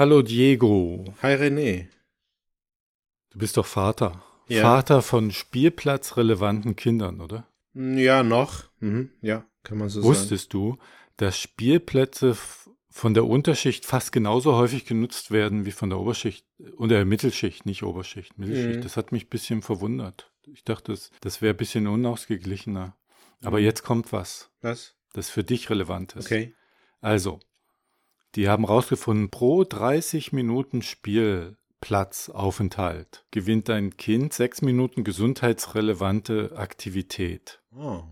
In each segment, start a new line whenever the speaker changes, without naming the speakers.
Hallo Diego.
Hi René.
Du bist doch Vater.
Ja.
Vater von spielplatzrelevanten Kindern, oder?
Ja, noch. Mhm. Ja, kann man so sagen.
Wusstest du, dass Spielplätze von der Unterschicht fast genauso häufig genutzt werden wie von der Oberschicht und der Mittelschicht, nicht Oberschicht, Mittelschicht.
Mhm.
Das hat mich ein bisschen verwundert. Ich dachte, das, das wäre ein bisschen unausgeglichener. Aber
Mhm.
jetzt kommt was,
Was?
das für dich relevant ist.
Okay.
Also, die haben rausgefunden, pro 30 Minuten Spielplatzaufenthalt gewinnt dein Kind sechs Minuten gesundheitsrelevante Aktivität.
Oh.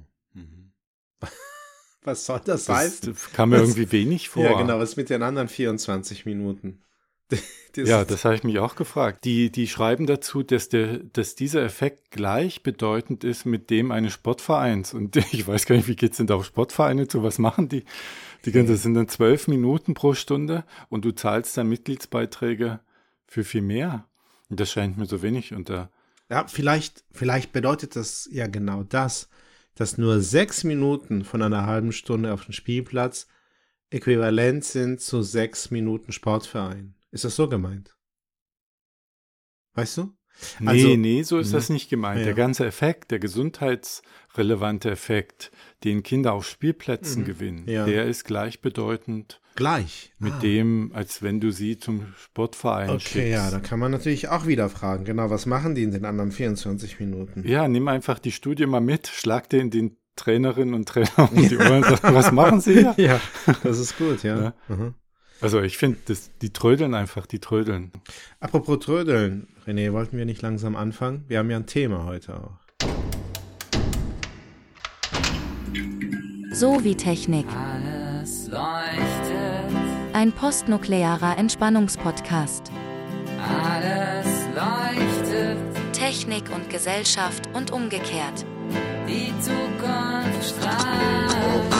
Was soll das,
Das,
heißen?
das kam mir
Was-
irgendwie wenig vor.
Ja, genau. Was mit den anderen 24 Minuten?
Ja, das habe ich mich auch gefragt. Die, die schreiben dazu, dass, der, dass dieser Effekt gleichbedeutend ist mit dem eines Sportvereins. Und ich weiß gar nicht, wie geht's denn da auf Sportvereine zu? Was machen die? Die ganze, das sind dann zwölf Minuten pro Stunde und du zahlst dann Mitgliedsbeiträge für viel mehr. Und das scheint mir so wenig unter.
Ja, vielleicht, vielleicht bedeutet das ja genau das, dass nur sechs Minuten von einer halben Stunde auf dem Spielplatz äquivalent sind zu sechs Minuten Sportverein. Ist das so gemeint? Weißt du?
Nee,
Also-
nee, so ist
Mhm.
das nicht gemeint.
Ja.
Der ganze Effekt, der gesundheitsrelevante Effekt, den Kinder auf Spielplätzen
Mhm.
gewinnen,
Ja.
der ist gleichbedeutend
Gleich.
mit
Ah.
dem, als wenn du sie zum Sportverein
Okay,
schickst.
ja, da kann man natürlich auch wieder fragen, genau, was machen die in den anderen 24 Minuten?
Ja, nimm einfach die Studie mal mit, schlag den den Trainerinnen und Trainer um die Ohren und sag, was machen sie hier?
Ja, das ist gut, ja.
Ja.
Mhm.
Also ich finde, das- die trödeln einfach, die trödeln.
Apropos Trödeln, René, wollten wir nicht langsam anfangen? Wir haben ja ein Thema heute auch.
So wie Technik.
Alles leuchtet,
Ein postnuklearer Entspannungspodcast.
alles leuchtet,
Technik und Gesellschaft und umgekehrt.
die Zukunft strahlt.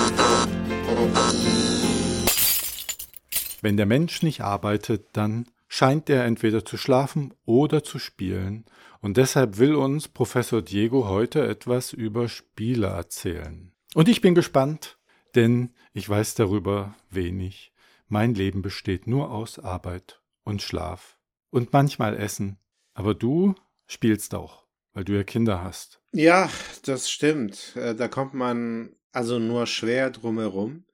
Wenn der Mensch nicht arbeitet, dann scheint er entweder zu schlafen oder zu spielen. Und deshalb will uns Professor Diego heute etwas über Spiele erzählen. Und ich bin gespannt, denn ich weiß darüber wenig. Mein Leben besteht nur aus Arbeit und Schlaf und manchmal Essen. Aber du spielst auch, weil du ja Kinder hast.
Ja, das stimmt. Äh, Da kommt man also nur schwer drumherum.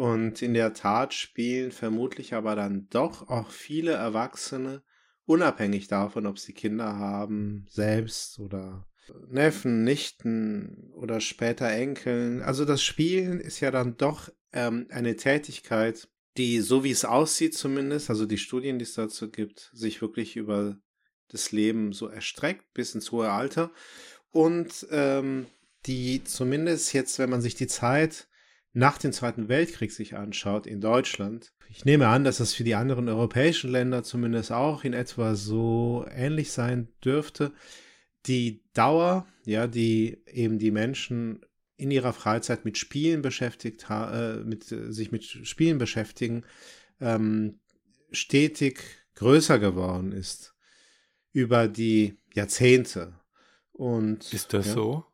Und in der Tat spielen vermutlich aber dann doch auch viele Erwachsene, unabhängig davon, ob sie Kinder haben, selbst oder Neffen, Nichten oder später Enkeln. Also das Spielen ist ja dann doch ähm, eine Tätigkeit, die, so wie es aussieht zumindest, also die Studien, die es dazu gibt, sich wirklich über das Leben so erstreckt bis ins hohe Alter und ähm, die zumindest jetzt, wenn man sich die Zeit nach dem Zweiten Weltkrieg sich anschaut in Deutschland, ich nehme an, dass das für die anderen europäischen Länder zumindest auch in etwa so ähnlich sein dürfte, die Dauer, ja, die eben die Menschen in ihrer Freizeit mit Spielen beschäftigt, äh, mit, äh, sich mit Spielen beschäftigen, ähm, stetig größer geworden ist über die Jahrzehnte. Und
Ist das
ja,
so?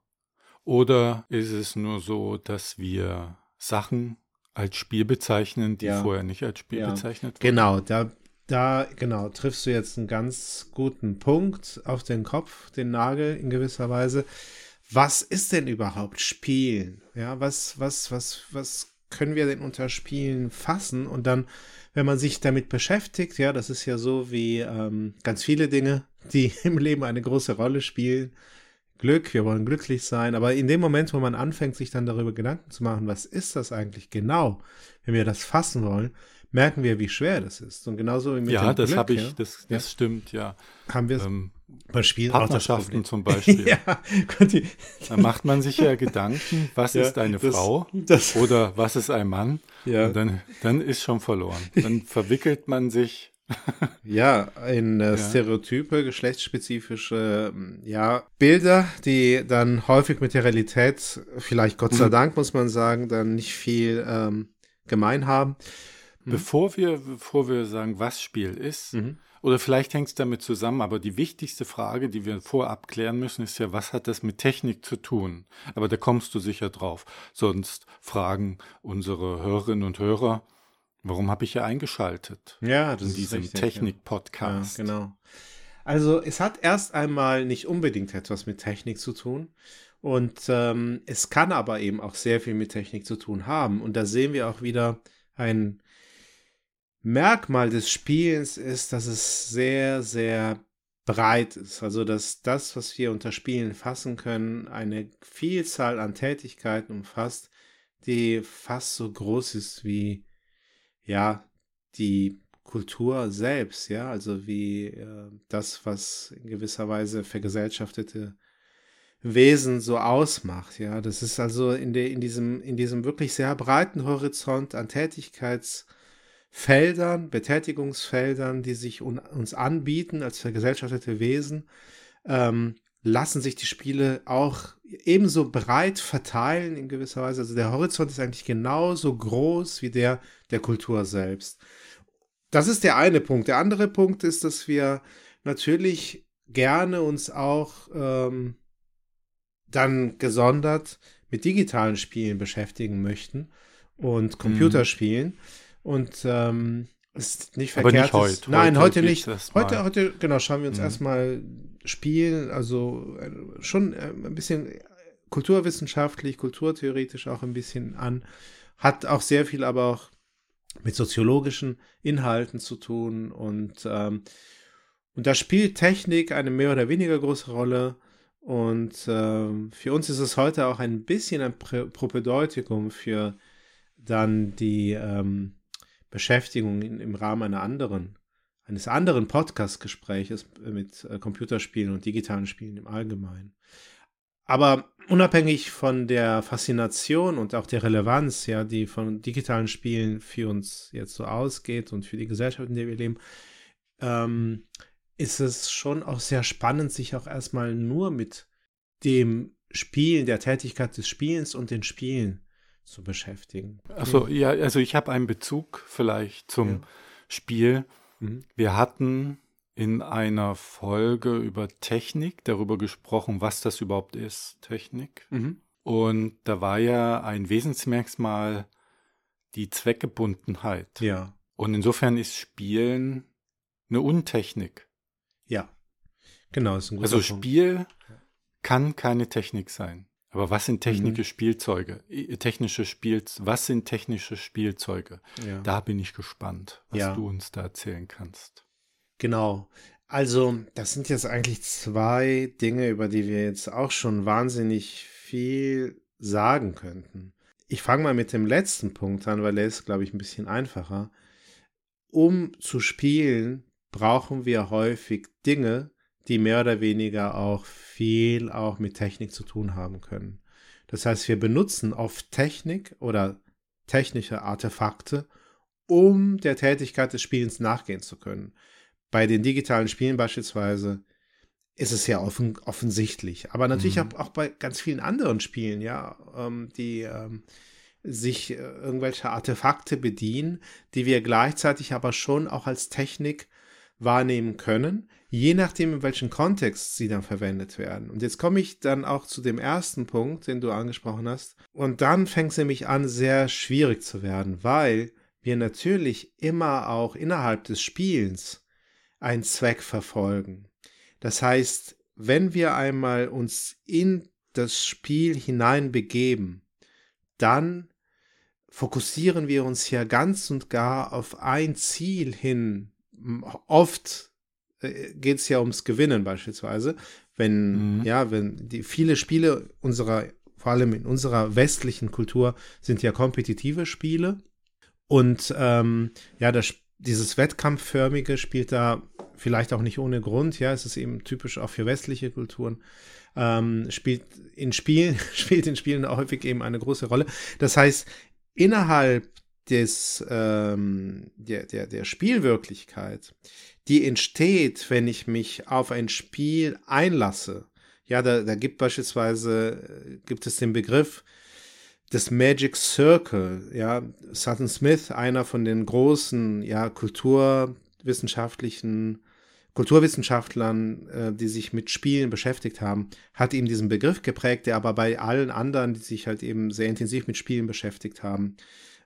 Oder ist es nur so, dass wir Sachen als Spiel bezeichnen, die
Ja.
vorher nicht als Spiel
Ja.
bezeichnet wurden?
Genau, da, da, genau, triffst du jetzt einen ganz guten Punkt auf den Kopf, den Nagel in gewisser Weise. Was ist denn überhaupt Spielen? Ja, was, was, was, was können wir denn unter Spielen fassen? Und dann, wenn man sich damit beschäftigt, ja, das ist ja so wie ähm, ganz viele Dinge, die im Leben eine große Rolle spielen. Glück, wir wollen glücklich sein, aber in dem Moment, wo man anfängt, sich dann darüber Gedanken zu machen, was ist das eigentlich genau, wenn wir das fassen wollen, merken wir, wie schwer das ist. Und genauso wie mit
Ja,
dem
das habe ich,
ja,
das, das stimmt, ja.
haben wir
Ähm,
beim Spielen
Partnerschaften zum Beispiel.
ja, die-
Da macht man sich ja Gedanken, was
Ja,
ist eine
das-
Frau
das-
oder was ist ein Mann?
ja.
Und dann, dann ist schon verloren. Dann verwickelt man sich.
Ja, in äh,
Ja.
Stereotype, geschlechtsspezifische ähm, ja, Bilder, die dann häufig mit der Realität, vielleicht Gott
Mhm.
sei Dank, muss man sagen, dann nicht viel ähm, gemein haben. Mhm.
Bevor wir, bevor wir sagen, was Spiel ist,
Mhm.
oder vielleicht hängt es damit zusammen, aber die wichtigste Frage, die wir vorab klären müssen, ist ja, was hat das mit Technik zu tun? Aber da kommst du sicher drauf. Sonst fragen unsere Hörerinnen und Hörer, Warum habe ich hier eingeschaltet?
Ja, das
in
ist
diesem Technik-Podcast.
Ja, genau. Also es hat erst einmal nicht unbedingt etwas mit Technik zu tun. Und ähm, es kann aber eben auch sehr viel mit Technik zu tun haben. Und da sehen wir auch wieder ein Merkmal des Spielens ist, dass es sehr, sehr breit ist. Also dass das, was wir unter Spielen fassen können, eine Vielzahl an Tätigkeiten umfasst, die fast so groß ist wie ja die Kultur selbst, ja, also wie äh, das, was in gewisser Weise vergesellschaftete Wesen so ausmacht, ja. Das ist also in, der, in, diesem, in diesem wirklich sehr breiten Horizont an Tätigkeitsfeldern, Betätigungsfeldern, die sich un, uns anbieten als vergesellschaftete Wesen, ähm, lassen sich die Spiele auch ebenso breit verteilen in gewisser Weise. Also der Horizont ist eigentlich genauso groß wie der der Kultur selbst. Das ist der eine Punkt. Der andere Punkt ist, dass wir natürlich gerne uns auch ähm, dann gesondert mit digitalen Spielen beschäftigen möchten und Computerspielen. Mhm. Und ähm, ist nicht verkehrt.
Nicht heute.
Nein, heute, heute nicht. Heute, heute, genau, schauen wir uns mhm. erstmal Spielen, also äh, schon äh, ein bisschen kulturwissenschaftlich, kulturtheoretisch auch ein bisschen an. Hat auch sehr viel aber auch mit soziologischen Inhalten zu tun und, ähm, und da spielt Technik eine mehr oder weniger große Rolle. Und ähm, für uns ist es heute auch ein bisschen ein Propedeutikum für dann die ähm, Beschäftigung in, im Rahmen einer anderen, eines anderen Podcast-Gespräches mit äh, Computerspielen und digitalen Spielen im Allgemeinen. Aber unabhängig von der Faszination und auch der Relevanz, ja, die von digitalen Spielen für uns jetzt so ausgeht und für die Gesellschaft, in der wir leben, ähm, ist es schon auch sehr spannend, sich auch erstmal nur mit dem Spielen, der Tätigkeit des Spielens und den Spielen zu beschäftigen.
Achso, ja, also ich habe einen Bezug vielleicht zum ja. Spiel. Mhm. Wir hatten in einer Folge über Technik darüber gesprochen, was das überhaupt ist, Technik. Mhm. Und da war ja ein Wesensmerkmal die Zweckgebundenheit.
Ja.
Und insofern ist Spielen eine Untechnik.
Ja. Genau, ist
ein guter Also Spiel kann keine Technik sein. Aber was sind technische mhm. Spielzeuge? Technische Spiel, was sind technische Spielzeuge? Ja. Da bin ich gespannt, was ja. du uns da erzählen kannst.
Genau. Also, das sind jetzt eigentlich zwei Dinge, über die wir jetzt auch schon wahnsinnig viel sagen könnten. Ich fange mal mit dem letzten Punkt an, weil der ist, glaube ich, ein bisschen einfacher. Um zu spielen, brauchen wir häufig Dinge, die mehr oder weniger auch viel auch mit Technik zu tun haben können. Das heißt, wir benutzen oft Technik oder technische Artefakte, um der Tätigkeit des Spielens nachgehen zu können. Bei den digitalen Spielen beispielsweise ist es ja offen, offensichtlich. Aber natürlich mhm. auch, bei ganz vielen anderen Spielen, ja, ähm, die ähm, sich äh, irgendwelche Artefakte bedienen, die wir gleichzeitig aber schon auch als Technik wahrnehmen können, je nachdem, in welchem Kontext sie dann verwendet werden. Und jetzt komme ich dann auch zu dem ersten Punkt, den du angesprochen hast. Und dann fängt es nämlich an, sehr schwierig zu werden, weil wir natürlich immer auch innerhalb des Spielens einen Zweck verfolgen. Das heißt, wenn wir einmal uns in das Spiel hineinbegeben, dann fokussieren wir uns ja ganz und gar auf ein Ziel hin, oft geht es ja ums Gewinnen beispielsweise. Wenn, mhm. ja, wenn die viele Spiele unserer, vor allem in unserer westlichen Kultur, sind ja kompetitive Spiele. Und ähm, ja, das, dieses Wettkampfförmige spielt da vielleicht auch nicht ohne Grund, ja, es ist eben typisch auch für westliche Kulturen. Ähm, spielt in Spielen, spielt in Spielen häufig eben eine große Rolle. Das heißt, innerhalb des, ähm, der, der, der Spielwirklichkeit, die entsteht, wenn ich mich auf ein Spiel einlasse. Ja, da, da gibt beispielsweise, gibt es den Begriff des Magic Circle, ja, Sutton Smith, einer von den großen, ja, kulturwissenschaftlichen Kulturwissenschaftlern, äh, die sich mit Spielen beschäftigt haben, hat ihm diesen Begriff geprägt, der aber bei allen anderen, die sich halt eben sehr intensiv mit Spielen beschäftigt haben,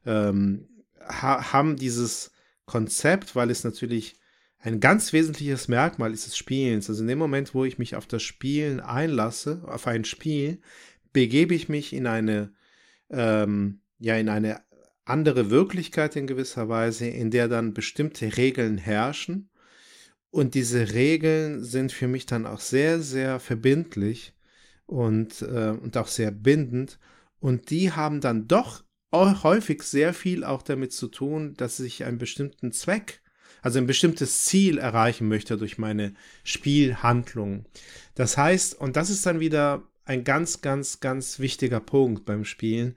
ähm, ha haben dieses Konzept, weil es natürlich ein ganz wesentliches Merkmal ist des Spielens. Also in dem Moment, wo ich mich auf das Spielen einlasse, auf ein Spiel, begebe ich mich in eine, ähm, ja, in eine andere Wirklichkeit in gewisser Weise, in der dann bestimmte Regeln herrschen. Und diese Regeln sind für mich dann auch sehr, sehr verbindlich und, äh, und auch sehr bindend. Und die haben dann doch häufig sehr viel auch damit zu tun, dass ich einen bestimmten Zweck, also ein bestimmtes Ziel erreichen möchte durch meine Spielhandlung. Das heißt, und das ist dann wieder ein ganz, ganz, ganz wichtiger Punkt beim Spielen.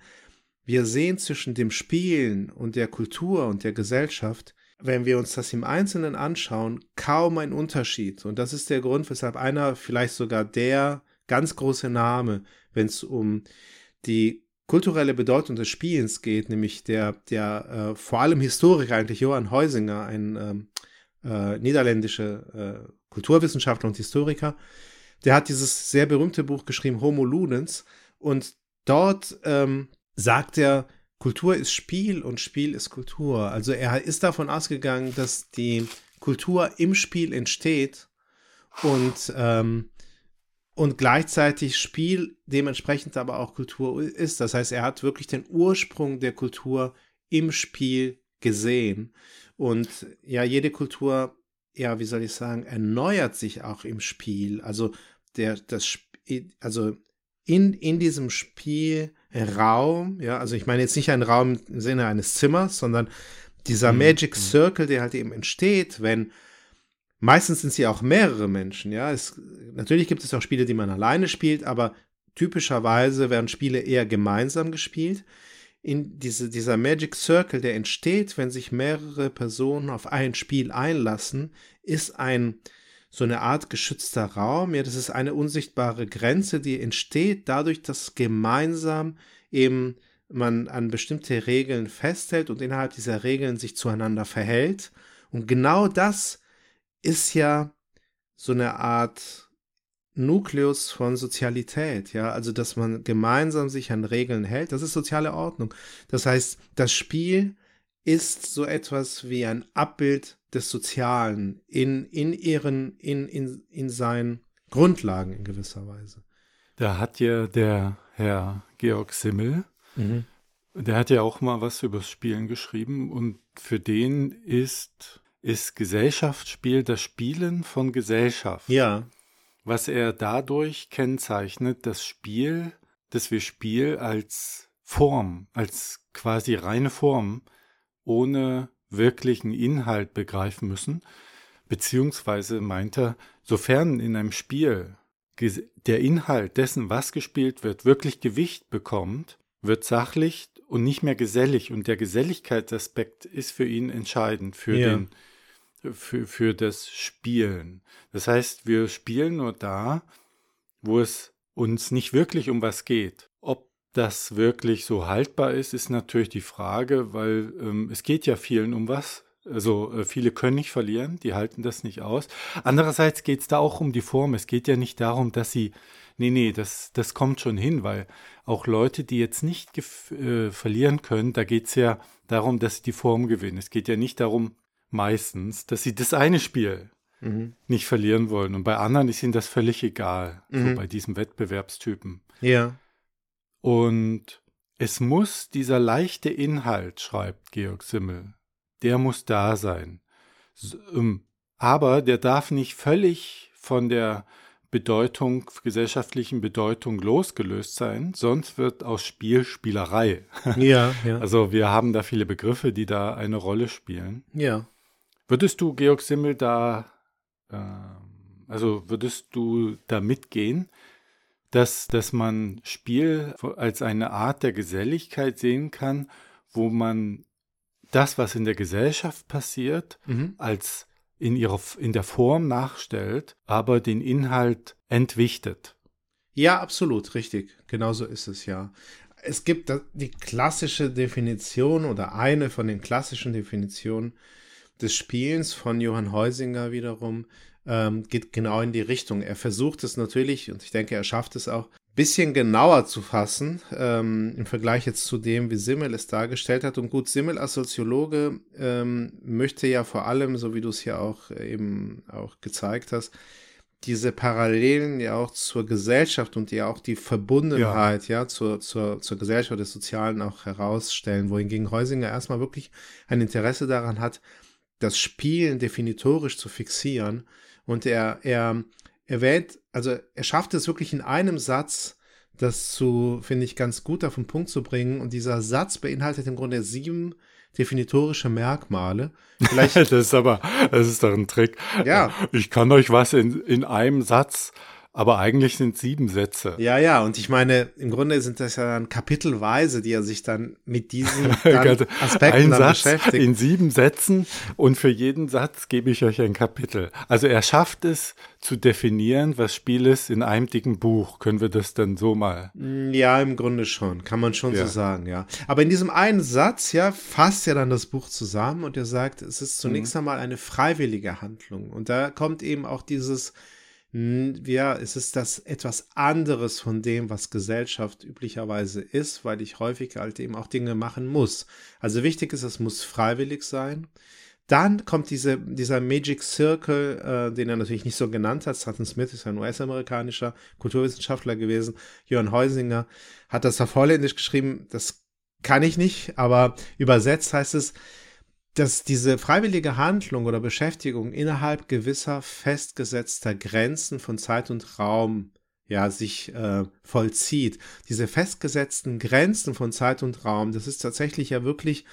Wir sehen zwischen dem Spielen und der Kultur und der Gesellschaft, wenn wir uns das im Einzelnen anschauen, kaum ein Unterschied. Und das ist der Grund, weshalb einer, vielleicht sogar der ganz große Name, wenn es um die kulturelle Bedeutung des Spielens geht, nämlich der, der äh, vor allem Historiker eigentlich Johann Heusinger, ein ähm, äh, niederländischer äh, Kulturwissenschaftler und Historiker, der hat dieses sehr berühmte Buch geschrieben, Homo Ludens, und dort ähm, sagt er, Kultur ist Spiel und Spiel ist Kultur. Also er ist davon ausgegangen, dass die Kultur im Spiel entsteht und ähm, und gleichzeitig Spiel dementsprechend aber auch Kultur ist. Das heißt, er hat wirklich den Ursprung der Kultur im Spiel gesehen. Und ja, jede Kultur, ja, wie soll ich sagen, erneuert sich auch im Spiel. Also der, das, also in, in diesem Spielraum, ja, also ich meine jetzt nicht einen Raum im Sinne eines Zimmers, sondern dieser mhm. Magic mhm. Circle, der halt eben entsteht, wenn Meistens sind sie auch mehrere Menschen, ja. Es, natürlich gibt es auch Spiele, die man alleine spielt, aber typischerweise werden Spiele eher gemeinsam gespielt. In diese, dieser Magic Circle, der entsteht, wenn sich mehrere Personen auf ein Spiel einlassen, ist ein so eine Art geschützter Raum. Ja, das ist eine unsichtbare Grenze, die entsteht dadurch, dass gemeinsam eben man an bestimmte Regeln festhält und innerhalb dieser Regeln sich zueinander verhält. Und genau das ist ja so eine Art Nukleus von Sozialität, ja, also dass man gemeinsam sich an Regeln hält, das ist soziale Ordnung. Das heißt, das Spiel ist so etwas wie ein Abbild des Sozialen in, in ihren, in, in, in seinen Grundlagen in gewisser Weise.
Da hat ja der Herr Georg Simmel, mhm. der hat ja auch mal was übers Spielen geschrieben und für den ist ist Gesellschaftsspiel das Spielen von Gesellschaft.
Ja.
Was er dadurch kennzeichnet, das Spiel, dass wir Spiel als Form, als quasi reine Form, ohne wirklichen Inhalt begreifen müssen, beziehungsweise meint er, sofern in einem Spiel der Inhalt dessen, was gespielt wird, wirklich Gewicht bekommt, wird sachlich und nicht mehr gesellig. Und der Geselligkeitsaspekt ist für ihn entscheidend, für ja. den für, für das Spielen. Das heißt, wir spielen nur da, wo es uns nicht wirklich um was geht. Ob das wirklich so haltbar ist, ist natürlich die Frage, weil ähm, es geht ja vielen um was. Also äh, viele können nicht verlieren, die halten das nicht aus. Andererseits geht es da auch um die Form. Es geht ja nicht darum, dass sie, nee, nee, das, das kommt schon hin, weil auch Leute, die jetzt nicht äh, verlieren können, da geht es ja darum, dass sie die Form gewinnen. Es geht ja nicht darum, meistens, dass sie das eine Spiel mhm. nicht verlieren wollen. Und bei anderen ist ihnen das völlig egal, mhm. so bei diesem Wettbewerbstypen.
Ja.
Und es muss dieser leichte Inhalt, schreibt Georg Simmel, der muss da sein. Ähm, aber der darf nicht völlig von der Bedeutung, gesellschaftlichen Bedeutung losgelöst sein, sonst wird aus Spiel Spielerei.
Ja, ja.
Also wir haben da viele Begriffe, die da eine Rolle spielen.
Ja.
Würdest du, Georg Simmel, da, äh, also würdest du da mitgehen, dass, dass man Spiel als eine Art der Geselligkeit sehen kann, wo man das, was in der Gesellschaft passiert, mhm. als in, ihrer, in der Form nachstellt, aber den Inhalt entwichtet.
Ja, absolut, richtig. Genauso ist es ja. Es gibt die klassische Definition oder eine von den klassischen Definitionen des Spielens von Johann Heusinger wiederum ähm, geht genau in die Richtung. Er versucht es natürlich, und ich denke, er schafft es auch, bisschen genauer zu fassen, ähm, im Vergleich jetzt zu dem, wie Simmel es dargestellt hat. Und gut, Simmel als Soziologe ähm, möchte ja vor allem, so wie du es hier auch eben auch gezeigt hast, diese Parallelen ja auch zur Gesellschaft und ja auch die Verbundenheit ja, ja zur, zur, zur Gesellschaft des Sozialen auch herausstellen, wohingegen Heusinger erstmal wirklich ein Interesse daran hat, das Spielen definitorisch zu fixieren. Und er, er erwähnt, also er schafft es wirklich in einem Satz, das zu, finde ich, ganz gut auf den Punkt zu bringen. Und dieser Satz beinhaltet im Grunde sieben definitorische Merkmale.
Vielleicht das ist aber, das ist doch ein Trick.
Ja.
Ich kann euch was in, in einem Satz aber eigentlich sind sieben Sätze.
Ja, ja, und ich meine, im Grunde sind das ja dann kapitelweise, die er sich dann mit diesen dann Aspekten
ein
dann
Satz
beschäftigt.
in sieben Sätzen und für jeden Satz gebe ich euch ein Kapitel. Also er schafft es zu definieren, was Spiel ist in einem dicken Buch. Können wir das dann so mal?
Ja, im Grunde schon, kann man schon
Ja.
so sagen, ja. Aber in diesem einen Satz, ja, fasst er dann das Buch zusammen und er sagt, es ist zunächst einmal eine freiwillige Handlung. Und da kommt eben auch dieses, ja, es ist das etwas anderes von dem, was Gesellschaft üblicherweise ist, weil ich häufig halt eben auch Dinge machen muss. Also wichtig ist, es muss freiwillig sein. Dann kommt diese, dieser Magic Circle, äh, den er natürlich nicht so genannt hat. Sutton Smith ist ein US-amerikanischer Kulturwissenschaftler gewesen. Jörn Heusinger hat das auf Holländisch geschrieben. Das kann ich nicht, aber übersetzt heißt es, dass diese freiwillige Handlung oder Beschäftigung innerhalb gewisser festgesetzter Grenzen von Zeit und Raum ja sich äh, vollzieht. Diese festgesetzten Grenzen von Zeit und Raum, das ist tatsächlich ja wirklich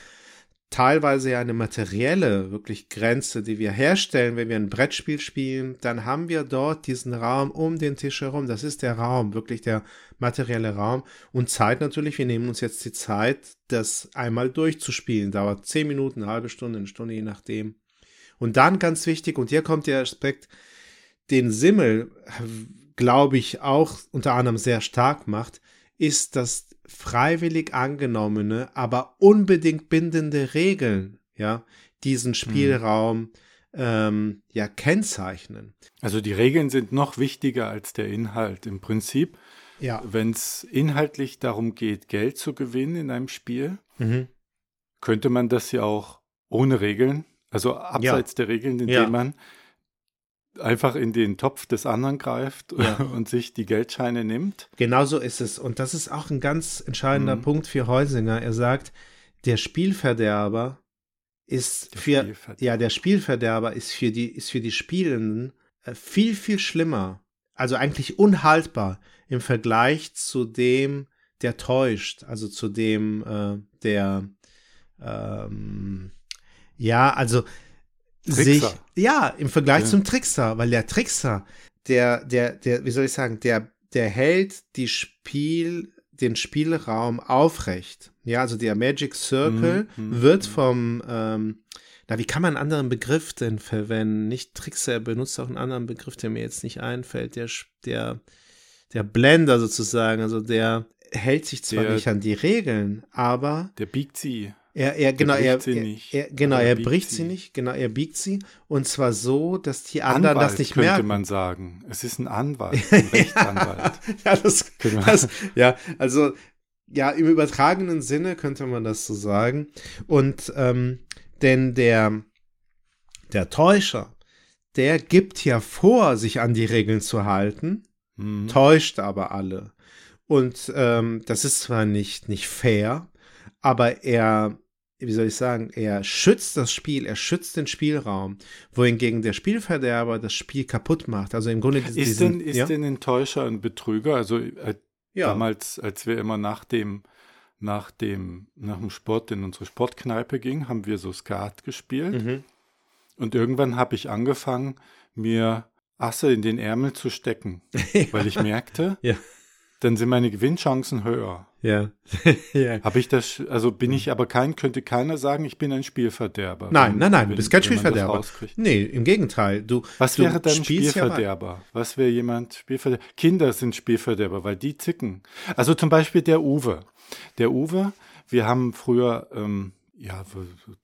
teilweise ja eine materielle wirklich Grenze, die wir herstellen, wenn wir ein Brettspiel spielen, dann haben wir dort diesen Raum um den Tisch herum. Das ist der Raum, wirklich der materielle Raum. Und Zeit natürlich, wir nehmen uns jetzt die Zeit, das einmal durchzuspielen. Dauert zehn Minuten, eine halbe Stunde, eine Stunde, je nachdem. Und dann ganz wichtig, und hier kommt der Aspekt, den Simmel, glaube ich, auch unter anderem sehr stark macht, ist das freiwillig angenommene, aber unbedingt bindende Regeln, ja, diesen Spielraum ähm, ja kennzeichnen.
Also die Regeln sind noch wichtiger als der Inhalt. Im Prinzip,
Ja.
wenn es inhaltlich darum geht, Geld zu gewinnen in einem Spiel,
Mhm.
könnte man das ja auch ohne Regeln, also abseits der Regeln, indem
Ja.
man einfach in den Topf des anderen greift
Ja.
und sich die Geldscheine nimmt.
Genau so ist es. Und das ist auch ein ganz entscheidender
Mhm.
Punkt für Heusinger. Er sagt, der Spielverderber ist
Der
für,
Spielverderber.
ja, der Spielverderber ist für die, ist für die Spielenden äh, viel, viel schlimmer. Also eigentlich unhaltbar im Vergleich zu dem, der täuscht. Also zu dem, äh, der, ähm, ja, also. Sich, ja, im Vergleich
Ja.
zum Trickster, weil der Trickster, der, der, der, wie soll ich sagen, der, der hält die Spiel, den Spielraum aufrecht. Ja, also der Magic Circle
Mhm, mhm,
wird
mhm.
vom, ähm, na, wie kann man einen anderen Begriff denn verwenden? Nicht Trickser, er benutzt auch einen anderen Begriff, der mir jetzt nicht einfällt, der, der, der Blender sozusagen, also der hält sich zwar
Der-
nicht an die Regeln, aber
Der biegt sie.
Er, er, genau, er,
bricht sie
er,
nicht,
er, genau,
er
er bricht
sie.
sie nicht, genau, er biegt sie und zwar so, dass die anderen
Anwalt
das nicht
könnte
merken.
man sagen. Es ist ein Anwalt, ein Rechtsanwalt.
ja, das, das, ja, also ja, im übertragenen Sinne könnte man das so sagen. Und ähm, denn der, der Täuscher, der gibt ja vor, sich an die Regeln zu halten,
Mhm.
täuscht aber alle. Und ähm, das ist zwar nicht, nicht fair, aber er, wie soll ich sagen, er schützt das Spiel, er schützt den Spielraum, wohingegen der Spielverderber das Spiel kaputt macht. Also im Grunde
Ist,
diesen-
denn, ist
ja?
denn ein Täuscher ein Betrüger? Also äh,
ja.
damals, als wir immer nach dem, nach dem, nach dem Sport in unsere Sportkneipe gingen, haben wir so Skat gespielt.
Mhm.
Und irgendwann habe ich angefangen, mir Asse in den Ärmel zu stecken, weil ich merkte,
Ja.
dann sind meine Gewinnchancen höher.
Ja. ja.
Habe ich das, also bin ich aber kein, könnte keiner sagen, ich bin ein Spielverderber.
Nein, nein, nein, du bist kein Spielverderber. Nee, im Gegenteil. Du,
Was
du
wäre dann
spielst ja
Spielverderber? Was wäre jemand Spielverderber? Kinder sind Spielverderber, weil die zicken. Also zum Beispiel der Uwe. Der Uwe, wir haben früher, ähm, ja,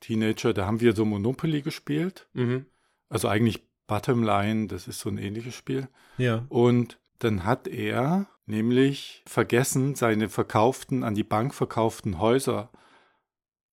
Teenager, da haben wir so Monopoly gespielt.
Mhm.
Also eigentlich Bottomline, das ist so ein ähnliches Spiel.
Ja.
Und dann hat er nämlich vergessen, seine verkauften, an die Bank verkauften Häuser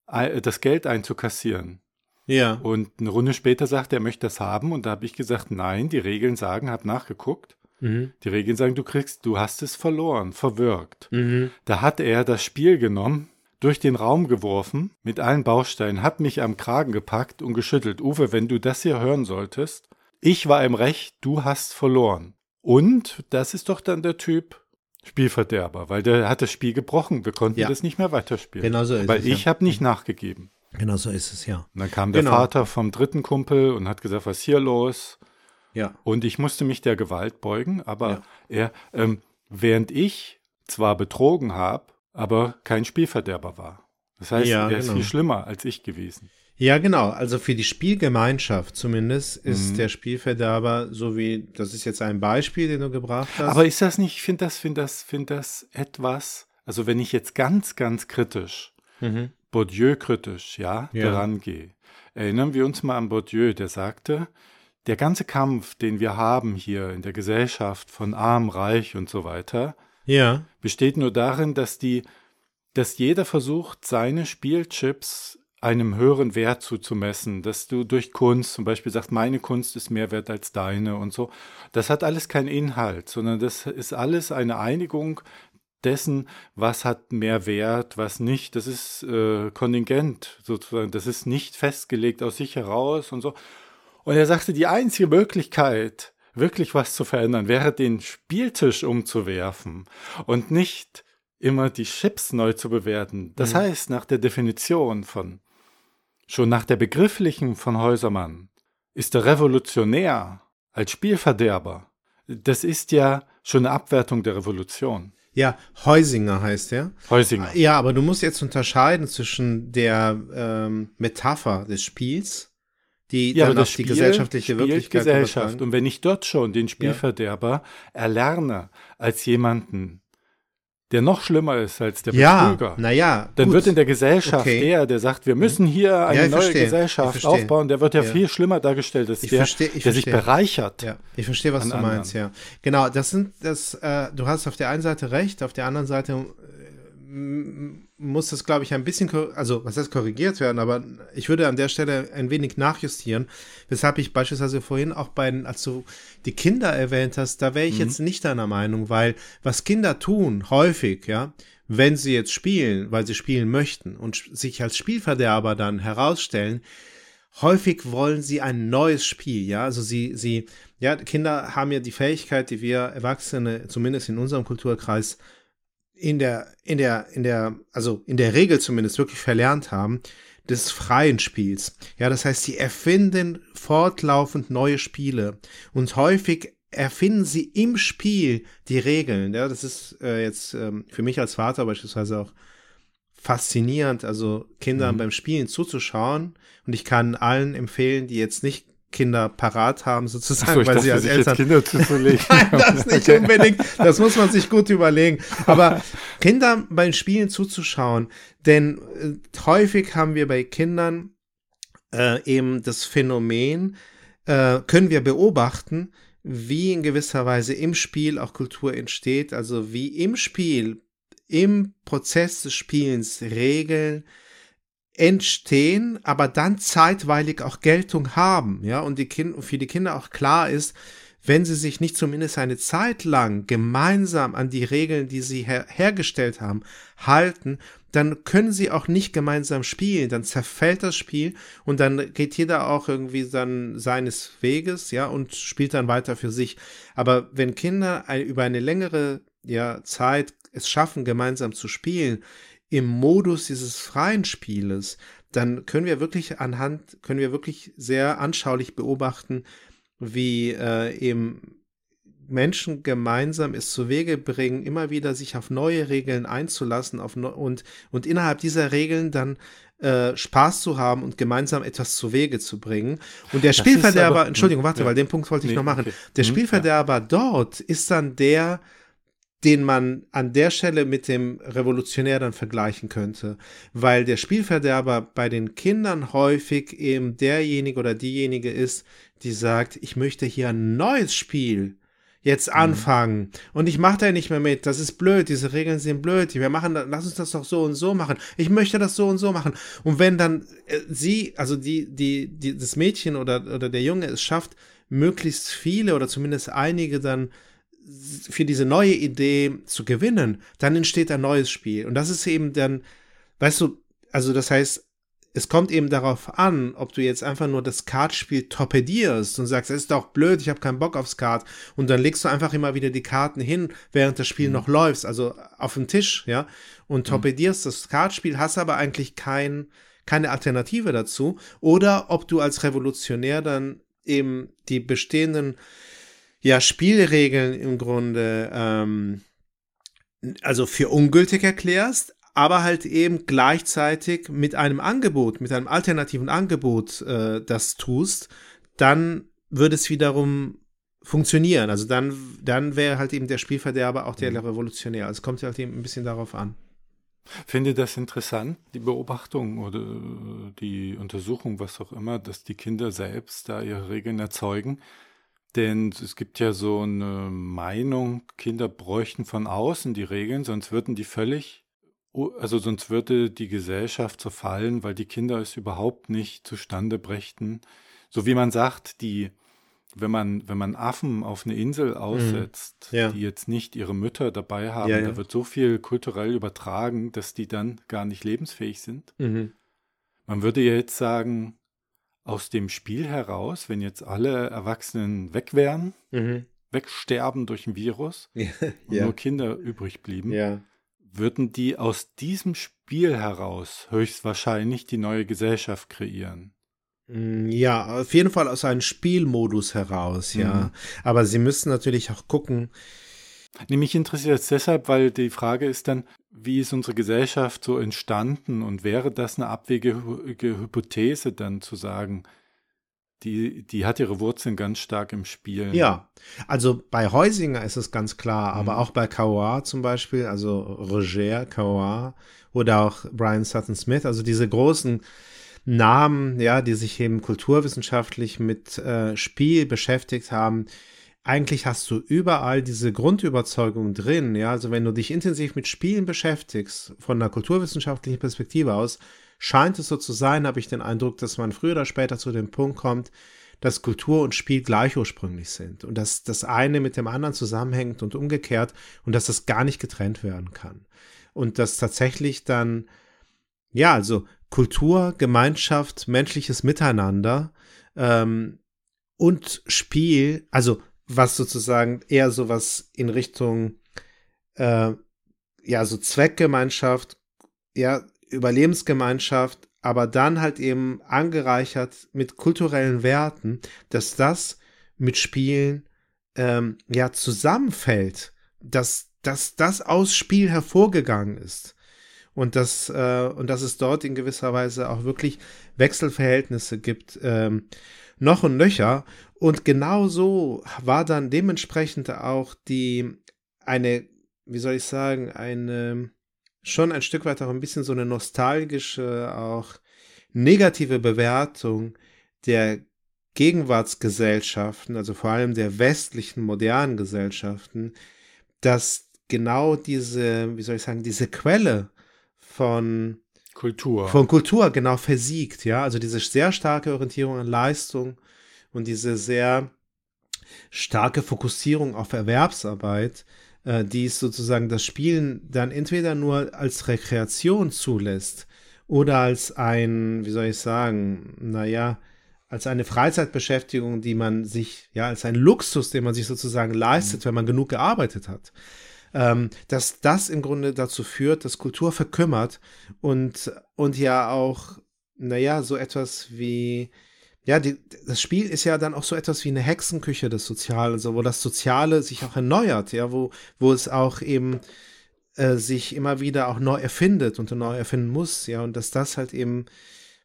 äh, das Geld einzukassieren.
Ja.
Und eine Runde später sagt er, er möchte das haben. Und da habe ich gesagt, nein, die Regeln sagen, habe nachgeguckt.
Mhm.
Die Regeln sagen, du kriegst, du hast es verloren, verwirkt.
Mhm.
Da hat er das Spiel genommen, durch den Raum geworfen, mit allen Bausteinen, hat mich am Kragen gepackt und geschüttelt. Uwe, wenn du das hier hören solltest, ich war im Recht, du hast verloren. Und das ist doch dann der Typ Spielverderber, weil der hat das Spiel gebrochen. Wir konnten
Ja.
das nicht mehr weiterspielen.
Genau so ist
weil
es,
ich
ja.
habe nicht nachgegeben.
Genau so ist es, ja.
Und dann kam der
Genau.
Vater vom dritten Kumpel und hat gesagt, was ist hier los?
Ja.
Und ich musste mich der Gewalt beugen, aber
Ja.
er, ähm, während ich zwar betrogen habe, aber kein Spielverderber war. Das heißt,
Ja,
er ist
genau.
viel schlimmer als ich gewesen.
Ja, genau. Also für die Spielgemeinschaft zumindest ist
Mhm.
der Spielverderber, so wie, das ist jetzt ein Beispiel, den du gebracht hast.
Aber ist das nicht, ich finde das, finde das, finde das etwas, also wenn ich jetzt ganz, ganz kritisch,
mhm.
Bourdieu kritisch, ja,
Ja.
daran gehe. Erinnern wir uns mal an Bourdieu, der sagte, der ganze Kampf, den wir haben hier in der Gesellschaft von arm, reich und so weiter,
Ja.
besteht nur darin, dass die, dass jeder versucht, seine Spielchips einem höheren Wert zuzumessen, dass du durch Kunst zum Beispiel sagst, meine Kunst ist mehr wert als deine und so. Das hat alles keinen Inhalt, sondern das ist alles eine Einigung dessen, was hat mehr Wert, was nicht. Das ist äh, kontingent sozusagen. Das ist nicht festgelegt aus sich heraus und so. Und er sagte, die einzige Möglichkeit, wirklich was zu verändern, wäre den Spieltisch umzuwerfen und nicht immer die Chips neu zu bewerten. Das
Mhm.
heißt, nach der Definition von, schon nach der begrifflichen von Häusermann, ist der Revolutionär als Spielverderber. Das ist ja schon eine Abwertung der Revolution.
Ja, Heusinger heißt er.
Heusinger.
Ja, aber du musst jetzt unterscheiden zwischen der ähm, Metapher des Spiels, die
Ja,
dann auf die gesellschaftliche Wirklichkeit
Gesellschaft. Und wenn ich dort schon den Spielverderber erlerne als jemanden, der noch schlimmer ist als der
Ja,
Betrüger,
naja.
dann
gut.
wird in der Gesellschaft
Okay.
der, der sagt, wir müssen hier eine
Ja,
neue
verstehe.
Gesellschaft aufbauen, der wird ja,
Ja.
viel schlimmer dargestellt als
Ich
der,
verstehe- ich
der sich
verstehe.
bereichert.
Ja, ich verstehe, was du meinst, ja. Genau, das sind das, äh, du hast auf der einen Seite recht, auf der anderen Seite äh, muss das, glaube ich, ein bisschen, also was heißt korrigiert werden, aber ich würde an der Stelle ein wenig nachjustieren, weshalb ich beispielsweise vorhin auch bei, den- als du die Kinder erwähnt hast, da wäre ich jetzt nicht deiner Meinung, weil was Kinder tun, häufig, ja, wenn sie jetzt spielen, weil sie spielen möchten und sich als Spielverderber dann herausstellen, häufig wollen sie ein neues Spiel, ja, also sie, sie, ja, Kinder haben ja die Fähigkeit, die wir Erwachsene, zumindest in unserem Kulturkreis, in der, in der, in der, also in der Regel zumindest wirklich verlernt haben, des freien Spiels. Ja, das heißt, sie erfinden fortlaufend neue Spiele und häufig erfinden sie im Spiel die Regeln. Ja, das ist äh, jetzt ähm, für mich als Vater beispielsweise auch faszinierend, also Kindern
Mhm.
beim Spielen zuzuschauen. Und ich kann allen empfehlen, die jetzt nicht Kinder parat haben, sozusagen,
ich
weil
dachte,
sie als Eltern
Kinder zuzulegen.
Nein, das nicht unbedingt. Das muss man sich gut überlegen. Aber Kindern beim Spielen zuzuschauen, denn äh, häufig haben wir bei Kindern äh, eben das Phänomen, äh, können wir beobachten, wie in gewisser Weise im Spiel auch Kultur entsteht, also wie im Spiel, im Prozess des Spielens Regeln entstehen, aber dann zeitweilig auch Geltung haben, ja, und die kind, für die Kinder auch klar ist, wenn sie sich nicht zumindest eine Zeit lang gemeinsam an die Regeln, die sie her hergestellt haben, halten, dann können sie auch nicht gemeinsam spielen, dann zerfällt das Spiel und dann geht jeder auch irgendwie dann seines Weges, ja, und spielt dann weiter für sich. Aber wenn Kinder ein, über eine längere ja, Zeit es schaffen, gemeinsam zu spielen, im Modus dieses freien Spieles, dann können wir wirklich anhand, können wir wirklich sehr anschaulich beobachten, wie äh, eben Menschen gemeinsam es zu Wege bringen, immer wieder sich auf neue Regeln einzulassen auf neu und, und innerhalb dieser Regeln dann äh, Spaß zu haben und gemeinsam etwas zu Wege zu bringen. Und der
Das
Spielverderber,
aber-
Entschuldigung, warte,
ja.
weil den Punkt wollte ich
Nee,
noch machen.
okay.
Der
Mhm,
Spielverderber dort ist dann der, den man an der Stelle mit dem Revolutionär dann vergleichen könnte, weil der Spielverderber bei den Kindern häufig eben derjenige oder diejenige ist, die sagt, ich möchte hier ein neues Spiel. jetzt anfangen. Und ich mache da nicht mehr mit, das ist blöd, diese Regeln sind blöd, wir machen, lass uns das doch so und so machen, ich möchte das so und so machen. Und wenn dann äh, sie, also die, die, die, das Mädchen oder, oder der Junge es schafft, möglichst viele oder zumindest einige dann für diese neue Idee zu gewinnen, dann entsteht ein neues Spiel und das ist eben dann, weißt du, also das heißt, es kommt eben darauf an, ob du jetzt einfach nur das Kartspiel torpedierst und sagst, es ist doch blöd, ich habe keinen Bock aufs Kart und dann legst du einfach immer wieder die Karten hin, während das Spiel mhm. noch läuft, also auf dem Tisch, ja, und mhm. torpedierst mhm. das Kartspiel, hast aber eigentlich kein, keine Alternative dazu oder ob du als Revolutionär dann eben die bestehenden ja, Spielregeln im Grunde ähm, also für ungültig erklärst, aber halt eben gleichzeitig mit einem Angebot, mit einem alternativen Angebot äh, das tust, dann würde es wiederum funktionieren. Also dann, dann wäre halt eben der Spielverderber auch der mhm. Revolutionär. Also es kommt halt eben ein bisschen darauf an.
Finde das interessant, die Beobachtung oder die Untersuchung, was auch immer, dass die Kinder selbst da ihre Regeln erzeugen. Denn es gibt ja so eine Meinung, Kinder bräuchten von außen die Regeln, sonst würden die völlig also sonst würde die Gesellschaft zerfallen, weil die Kinder es überhaupt nicht zustande brächten. So wie man sagt, die, wenn man, wenn man Affen auf eine Insel mhm. aussetzt, mhm. ja. die jetzt nicht ihre Mütter dabei haben, ja, ja. da wird so viel kulturell übertragen, dass die dann gar nicht lebensfähig sind. Mhm. Man würde ja jetzt sagen, aus dem Spiel heraus, wenn jetzt alle Erwachsenen weg wären, mhm. wegsterben durch ein Virus und nur Kinder übrig blieben, ja würden die aus diesem Spiel heraus höchstwahrscheinlich die neue Gesellschaft kreieren.
Mm, ja, auf jeden Fall aus einem Spielmodus heraus, ja. Mhm. Aber sie müssen natürlich auch gucken.
Mich interessiert es deshalb, weil die Frage ist dann, wie ist unsere Gesellschaft so entstanden und wäre das eine abwegige Hypothese dann zu sagen, die, die hat ihre Wurzeln ganz stark im Spiel.
Ja, also bei Heusinger ist es ganz klar, aber mhm. auch bei Kauar zum Beispiel, also Roger Kauar oder auch Brian Sutton Smith, also diese großen Namen, ja, die sich eben kulturwissenschaftlich mit äh, Spiel beschäftigt haben. Eigentlich hast du überall diese Grundüberzeugung drin, ja, also wenn du dich intensiv mit Spielen beschäftigst, von einer kulturwissenschaftlichen Perspektive aus, scheint es so zu sein, habe ich den Eindruck, dass man früher oder später zu dem Punkt kommt, dass Kultur und Spiel gleich ursprünglich sind und dass das eine mit dem anderen zusammenhängt und umgekehrt und dass das gar nicht getrennt werden kann. Und dass tatsächlich dann, ja, also Kultur, Gemeinschaft, menschliches Miteinander ähm, und Spiel, also was sozusagen eher sowas in Richtung, äh, ja, so Zweckgemeinschaft, ja, Überlebensgemeinschaft, aber dann halt eben angereichert mit kulturellen Werten, dass das mit Spielen ähm, ja zusammenfällt, dass, dass das aus Spiel hervorgegangen ist und dass äh, und dass es dort in gewisser Weise auch wirklich Wechselverhältnisse gibt ähm, noch und nöcher. Und genau so war dann dementsprechend auch die eine wie soll ich sagen eine schon ein Stück weit auch ein bisschen so eine nostalgische, auch negative Bewertung der Gegenwartsgesellschaften, also vor allem der westlichen modernen Gesellschaften, dass genau diese, wie soll ich sagen, diese Quelle von
Kultur.
Von Kultur genau versiegt, ja. Also diese sehr starke Orientierung an Leistung und diese sehr starke Fokussierung auf Erwerbsarbeit äh, die es sozusagen das Spielen dann entweder nur als Rekreation zulässt oder als ein, wie soll ich sagen, naja, als eine Freizeitbeschäftigung, die man sich, ja, als ein Luxus, den man sich sozusagen leistet, mhm. wenn man genug gearbeitet hat. Ähm, dass das im Grunde dazu führt, dass Kultur verkümmert und, und ja auch, naja, so etwas wie, ja, die, das Spiel ist ja dann auch so etwas wie eine Hexenküche des Sozialen, also wo das Soziale sich auch erneuert, ja, wo, wo es auch eben äh, sich immer wieder auch neu erfindet und neu erfinden muss, ja, und dass das halt eben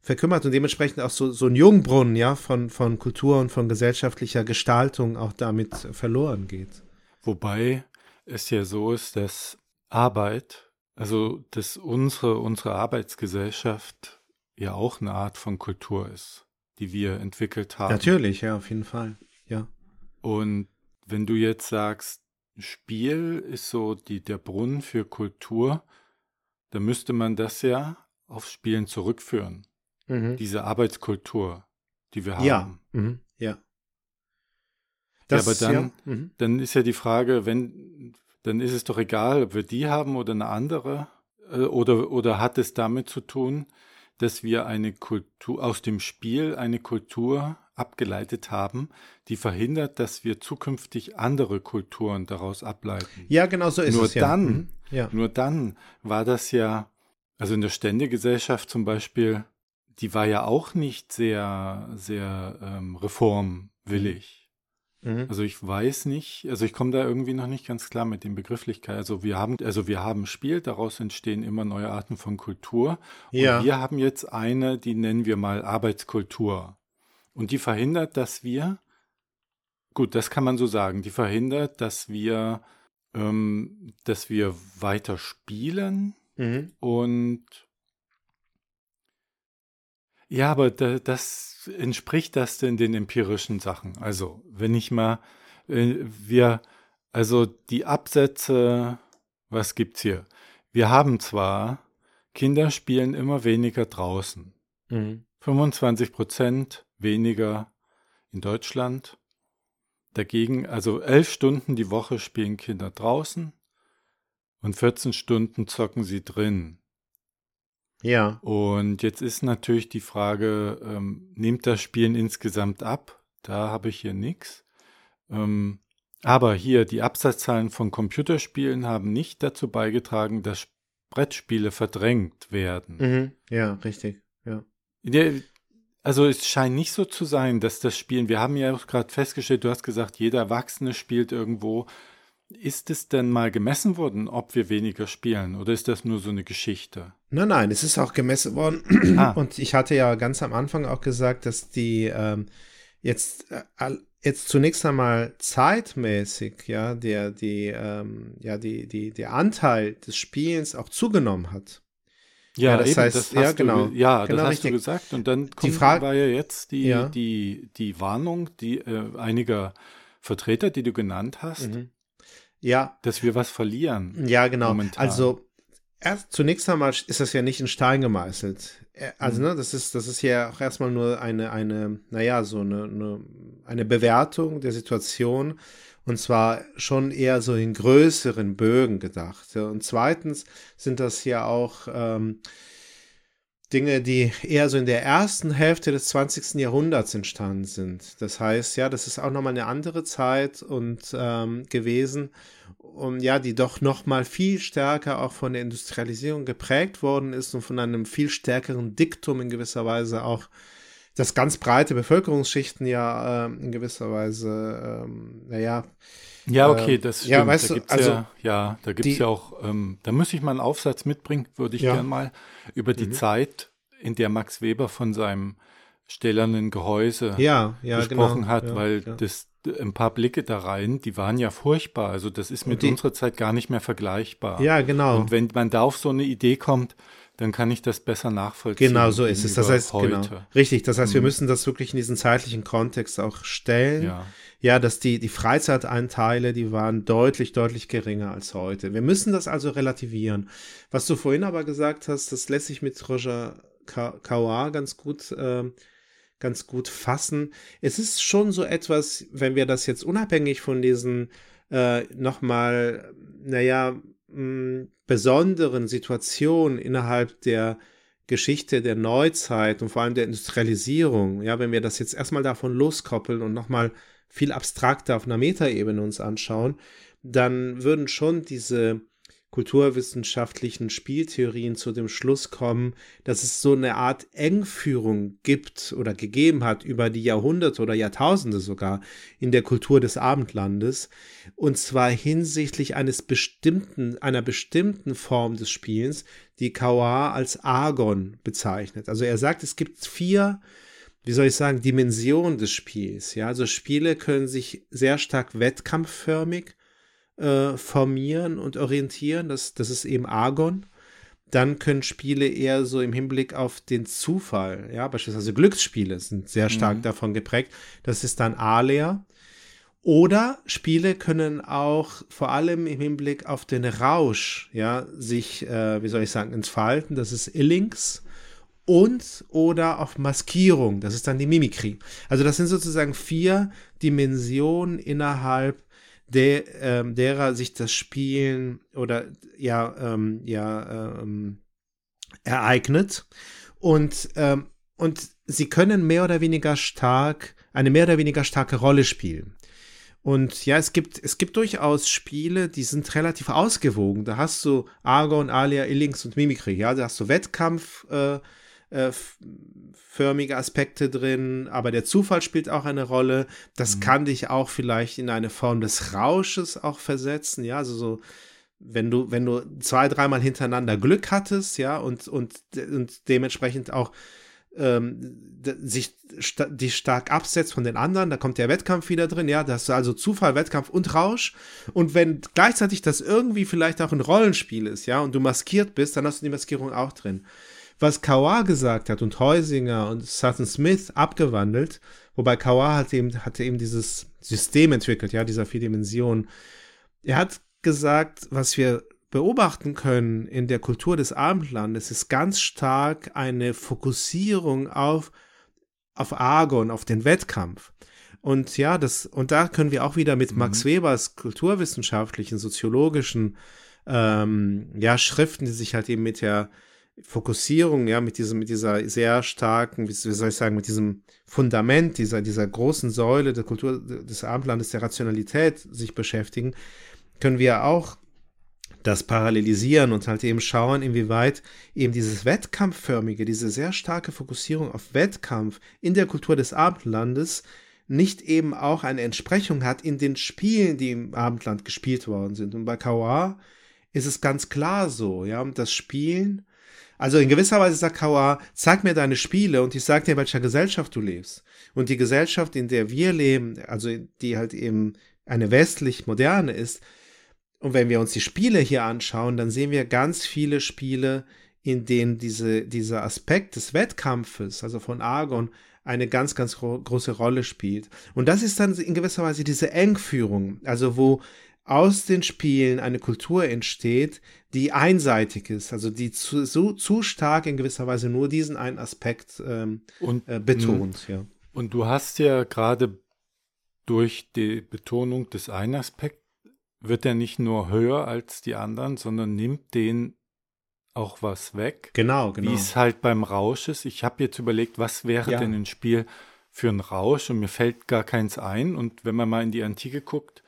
verkümmert und dementsprechend auch so, so ein Jungbrunnen, ja, von, von Kultur und von gesellschaftlicher Gestaltung auch damit verloren geht.
Wobei es ja so ist, dass Arbeit, also dass unsere, unsere Arbeitsgesellschaft ja auch eine Art von Kultur ist die wir entwickelt haben.
Natürlich, ja, auf jeden Fall. Ja.
Und wenn du jetzt sagst, Spiel ist so die, der Brunnen für Kultur, dann müsste man das ja aufs Spielen zurückführen.
Mhm.
Diese Arbeitskultur, die wir
Ja.
haben.
Mhm. Ja.
Ja, aber dann,
ja. Mhm.
dann ist ja die Frage, wenn, dann ist es doch egal, ob wir die haben oder eine andere. äh, Oder, oder hat es damit zu tun, dass wir eine Kultur, aus dem Spiel eine Kultur abgeleitet haben, die verhindert, dass wir zukünftig andere Kulturen daraus ableiten.
Ja, genau so ist
Nur
es. ja.
dann,
Mhm. Ja.
Nur dann war das ja, also in der Ständegesellschaft zum Beispiel, die war ja auch nicht sehr, sehr ähm, reformwillig.
Mhm.
Also ich weiß nicht, also ich komme da irgendwie noch nicht ganz klar mit den Begrifflichkeiten. Also wir haben, also wir haben Spiel, daraus entstehen immer neue Arten von Kultur. Und
Ja.
wir haben jetzt eine, die nennen wir mal Arbeitskultur. Und die verhindert, dass wir, gut, das kann man so sagen, die verhindert, dass wir, ähm, dass wir weiter spielen
Mhm.
und ja, aber da, das entspricht das denn den empirischen Sachen? Also, wenn ich mal, äh, wir, also die Absätze, was gibt's hier? Wir haben zwar, Kinder spielen immer weniger draußen.
Mhm.
25 Prozent weniger in Deutschland. Dagegen, also elf Stunden die Woche spielen Kinder draußen und 14 Stunden zocken sie drin.
Ja.
Und jetzt ist natürlich die Frage, ähm, nimmt das Spielen insgesamt ab? Da habe ich hier nichts. Ähm, aber hier, die Absatzzahlen von Computerspielen haben nicht dazu beigetragen, dass Brettspiele verdrängt werden.
Mhm. Ja, richtig. Ja.
Der, also es scheint nicht so zu sein, dass das Spielen, wir haben ja auch gerade festgestellt, du hast gesagt, jeder Erwachsene spielt irgendwo. Ist es denn mal gemessen worden, ob wir weniger spielen oder ist das nur so eine Geschichte?
Nein, nein, es ist auch gemessen worden.
Ah.
Und ich hatte ja ganz am Anfang auch gesagt, dass die ähm, jetzt, äh, jetzt zunächst einmal zeitmäßig, ja, der, die, ähm, ja, die, die, der Anteil des Spielens auch zugenommen hat. Ja, das heißt,
das
ja, genau.
Du, ja,
Genau,
das hast
richtig.
du gesagt. Und dann kommt,
Frage-
war ja jetzt die,
Ja.
die, die Warnung, die äh, einiger Vertreter, die du genannt hast,
Mhm. Ja,
dass wir was verlieren.
Ja, genau.
momentan.
Also erst zunächst einmal ist das ja nicht in Stein gemeißelt. Äh, Also,
Mhm.
ne, das ist, das ist ja auch erstmal nur eine, eine, naja, so eine, eine, eine Bewertung der Situation. Und zwar schon eher so in größeren Bögen gedacht. Und zweitens sind das ja auch ähm, Dinge, die eher so in der ersten Hälfte des 20. Jahrhunderts entstanden sind. Das heißt, ja, das ist auch nochmal eine andere Zeit und ähm, gewesen, um, ja, die doch nochmal viel stärker auch von der Industrialisierung geprägt worden ist und von einem viel stärkeren Diktum in gewisser Weise auch das ganz breite Bevölkerungsschichten ja ähm, in gewisser Weise, ähm, naja,
Ja, okay,
äh,
das stimmt.
ja, weißt
da
du,
gibt's
also
ja, ja, da gibt's
die-
ja auch, ähm, da müsste ich mal einen Aufsatz mitbringen, würde ich
Ja.
gern mal, über die
Mhm.
Zeit, in der Max Weber von seinem stählernen Gehäuse
ja, ja,
gesprochen
genau,
hat,
ja,
weil
ja.
das ein paar Blicke da rein, die waren ja furchtbar. Also das ist mit
die-
unserer Zeit gar nicht mehr vergleichbar.
Ja, genau.
Und wenn man da auf so eine Idee kommt, dann kann ich das besser nachvollziehen.
Genau, so ist es. Das heißt, genau.
heute.
Richtig. Das heißt, wir
Mhm.
müssen das wirklich in diesen zeitlichen Kontext auch stellen.
Ja.
Ja, dass die, die Freizeitanteile, die waren deutlich, deutlich geringer als heute. Wir müssen das also relativieren. Was du vorhin aber gesagt hast, das lässt sich mit Roger Ka- Kauar ganz gut, ähm, ganz gut fassen. Es ist schon so etwas, wenn wir das jetzt unabhängig von diesen äh, nochmal, naja, mh, besonderen Situationen innerhalb der Geschichte der Neuzeit und vor allem der Industrialisierung, ja, wenn wir das jetzt erstmal davon loskoppeln und nochmal viel abstrakter auf einer Metaebene uns anschauen, dann würden schon diese kulturwissenschaftlichen Spieltheorien zu dem Schluss kommen, dass es so eine Art Engführung gibt oder gegeben hat über die Jahrhunderte oder Jahrtausende sogar in der Kultur des Abendlandes und zwar hinsichtlich eines bestimmten einer bestimmten Form des Spielens, die Kauar als Argon bezeichnet. Also er sagt, es gibt vier wie soll ich sagen, Dimensionen des Spiels. Ja, also Spiele können sich sehr stark wettkampfförmig äh, formieren und orientieren. Das, das ist eben Argon. Dann können Spiele eher so im Hinblick auf den Zufall, ja, beispielsweise Glücksspiele sind sehr stark
Mhm.
davon geprägt. Das ist dann Alea. Oder Spiele können auch vor allem im Hinblick auf den Rausch, ja, sich, äh, wie soll ich sagen, entfalten. Das ist Illings. Und oder auf Maskierung. Das ist dann die Mimikrie. Also das sind sozusagen vier Dimensionen innerhalb der, ähm, derer sich das Spielen oder ja, ähm, ja, ähm, ereignet. Und, ähm, und sie können mehr oder weniger stark, eine mehr oder weniger starke Rolle spielen. Und ja, es gibt, es gibt durchaus Spiele, die sind relativ ausgewogen. Da hast du Argon, Alia, Illings und Mimikry. Ja, da hast du Wettkampf, äh, äh, förmige Aspekte drin, aber der Zufall spielt auch eine Rolle. Das mhm. kann dich auch vielleicht in eine Form des Rausches auch versetzen. Ja, also so, wenn du, wenn du zwei, dreimal hintereinander Glück hattest, ja, und, und, und dementsprechend auch ähm, sich sta die stark absetzt von den anderen, da kommt der Wettkampf wieder drin, ja, das ist also Zufall, Wettkampf und Rausch. Und wenn gleichzeitig das irgendwie vielleicht auch ein Rollenspiel ist, ja, und du maskiert bist, dann hast du die Maskierung auch drin. Was Kawa gesagt hat und Heusinger und Sutton Smith abgewandelt, wobei Kawa hat eben, hatte eben dieses System entwickelt, ja, dieser vier Dimensionen. Er hat gesagt, was wir beobachten können in der Kultur des Abendlandes, ist ganz stark eine Fokussierung auf, auf Argon, auf den Wettkampf. Und ja, das, und da können wir auch wieder mit mhm. Max Webers kulturwissenschaftlichen, soziologischen ähm, ja, Schriften, die sich halt eben mit der Fokussierung, ja, mit diesem, mit dieser sehr starken, wie soll ich sagen, mit diesem Fundament, dieser, dieser großen Säule der Kultur des Abendlandes, der Rationalität sich beschäftigen, können wir auch das parallelisieren und halt eben schauen, inwieweit eben dieses Wettkampfförmige, diese sehr starke Fokussierung auf Wettkampf in der Kultur des Abendlandes nicht eben auch eine Entsprechung hat in den Spielen, die im Abendland gespielt worden sind. Und bei Kawa ist es ganz klar so, ja, das Spielen, also in gewisser Weise sagt Kawa, zeig mir deine Spiele und ich sag dir, in welcher Gesellschaft du lebst. Und die Gesellschaft, in der wir leben, also die halt eben eine westlich moderne ist, und wenn wir uns die Spiele hier anschauen, dann sehen wir ganz viele Spiele, in denen diese, dieser Aspekt des Wettkampfes, also von Argon, eine ganz, ganz gro große Rolle spielt. Und das ist dann in gewisser Weise diese Engführung, also wo aus den Spielen eine Kultur entsteht, die einseitig ist, also die zu, so, zu stark in gewisser Weise nur diesen einen Aspekt ähm, und, äh, betont. Ja.
Und du hast ja gerade durch die Betonung des einen Aspekts wird er nicht nur höher als die anderen, sondern nimmt den auch was weg.
Genau, genau.
Wie es halt beim Rausch ist. Ich habe jetzt überlegt, was wäre ja. denn ein Spiel für ein Rausch und mir fällt gar keins ein. Und wenn man mal in die Antike guckt,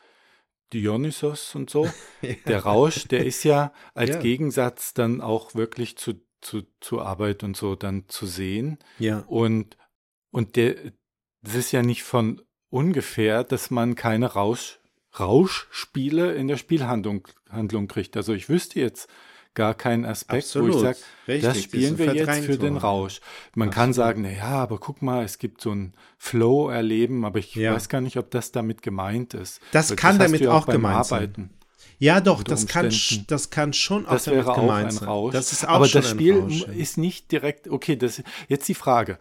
Dionysos und so, ja. der Rausch, der ist ja als ja. Gegensatz dann auch wirklich zu, zu, zu Arbeit und so dann zu sehen.
Ja.
Und, und der, das ist ja nicht von ungefähr, dass man keine Rausch Rauschspiele in der Spielhandlung Handlung kriegt. Also ich wüsste jetzt gar keinen Aspekt, Absolut. wo ich sage, das spielen wir jetzt für den Rausch. Man Absolut. kann sagen, na ja, aber guck mal, es gibt so ein Flow-Erleben, aber ich ja. weiß gar nicht, ob das damit gemeint ist.
Das Weil kann das damit auch, auch gemeint Arbeiten. sein. Ja, doch, das kann, das kann schon
auch das damit wäre gemeint auch ein Rausch. Das ist auch aber das Spiel Rausch, ist nicht direkt, okay, das jetzt die Frage.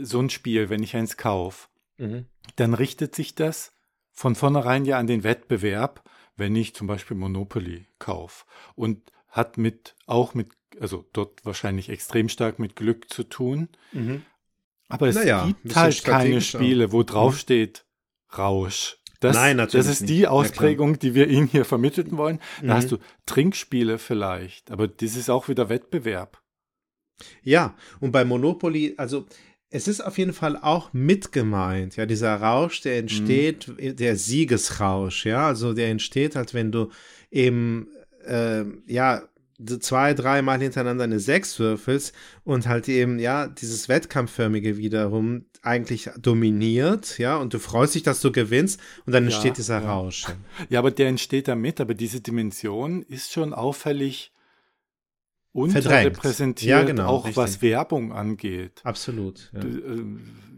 So ein Spiel, wenn ich eins kaufe, mhm. dann richtet sich das von vornherein ja an den Wettbewerb, wenn ich zum Beispiel Monopoly kaufe und hat mit auch mit, also dort wahrscheinlich extrem stark mit Glück zu tun. Mhm. Aber es naja, gibt halt keine Spiele, wo drauf mhm. steht Rausch. Das, Nein, natürlich. Das ist die Ausprägung, die wir Ihnen hier vermitteln wollen. Da mhm. hast du Trinkspiele vielleicht, aber das ist auch wieder Wettbewerb.
Ja, und bei Monopoly, also es ist auf jeden Fall auch mit gemeint, ja, dieser Rausch, der entsteht, mhm. der Siegesrausch, ja, also der entsteht halt, wenn du eben, äh, ja, zwei, dreimal hintereinander eine Sechs würfelst und halt eben, ja, dieses Wettkampfförmige wiederum eigentlich dominiert, ja, und du freust dich, dass du gewinnst und dann entsteht ja, dieser
ja.
Rausch.
Ja, aber der entsteht damit, aber diese Dimension ist schon auffällig unterrepräsentiert, ja, genau, auch richtig. was Werbung angeht.
Absolut.
Ja. Äh,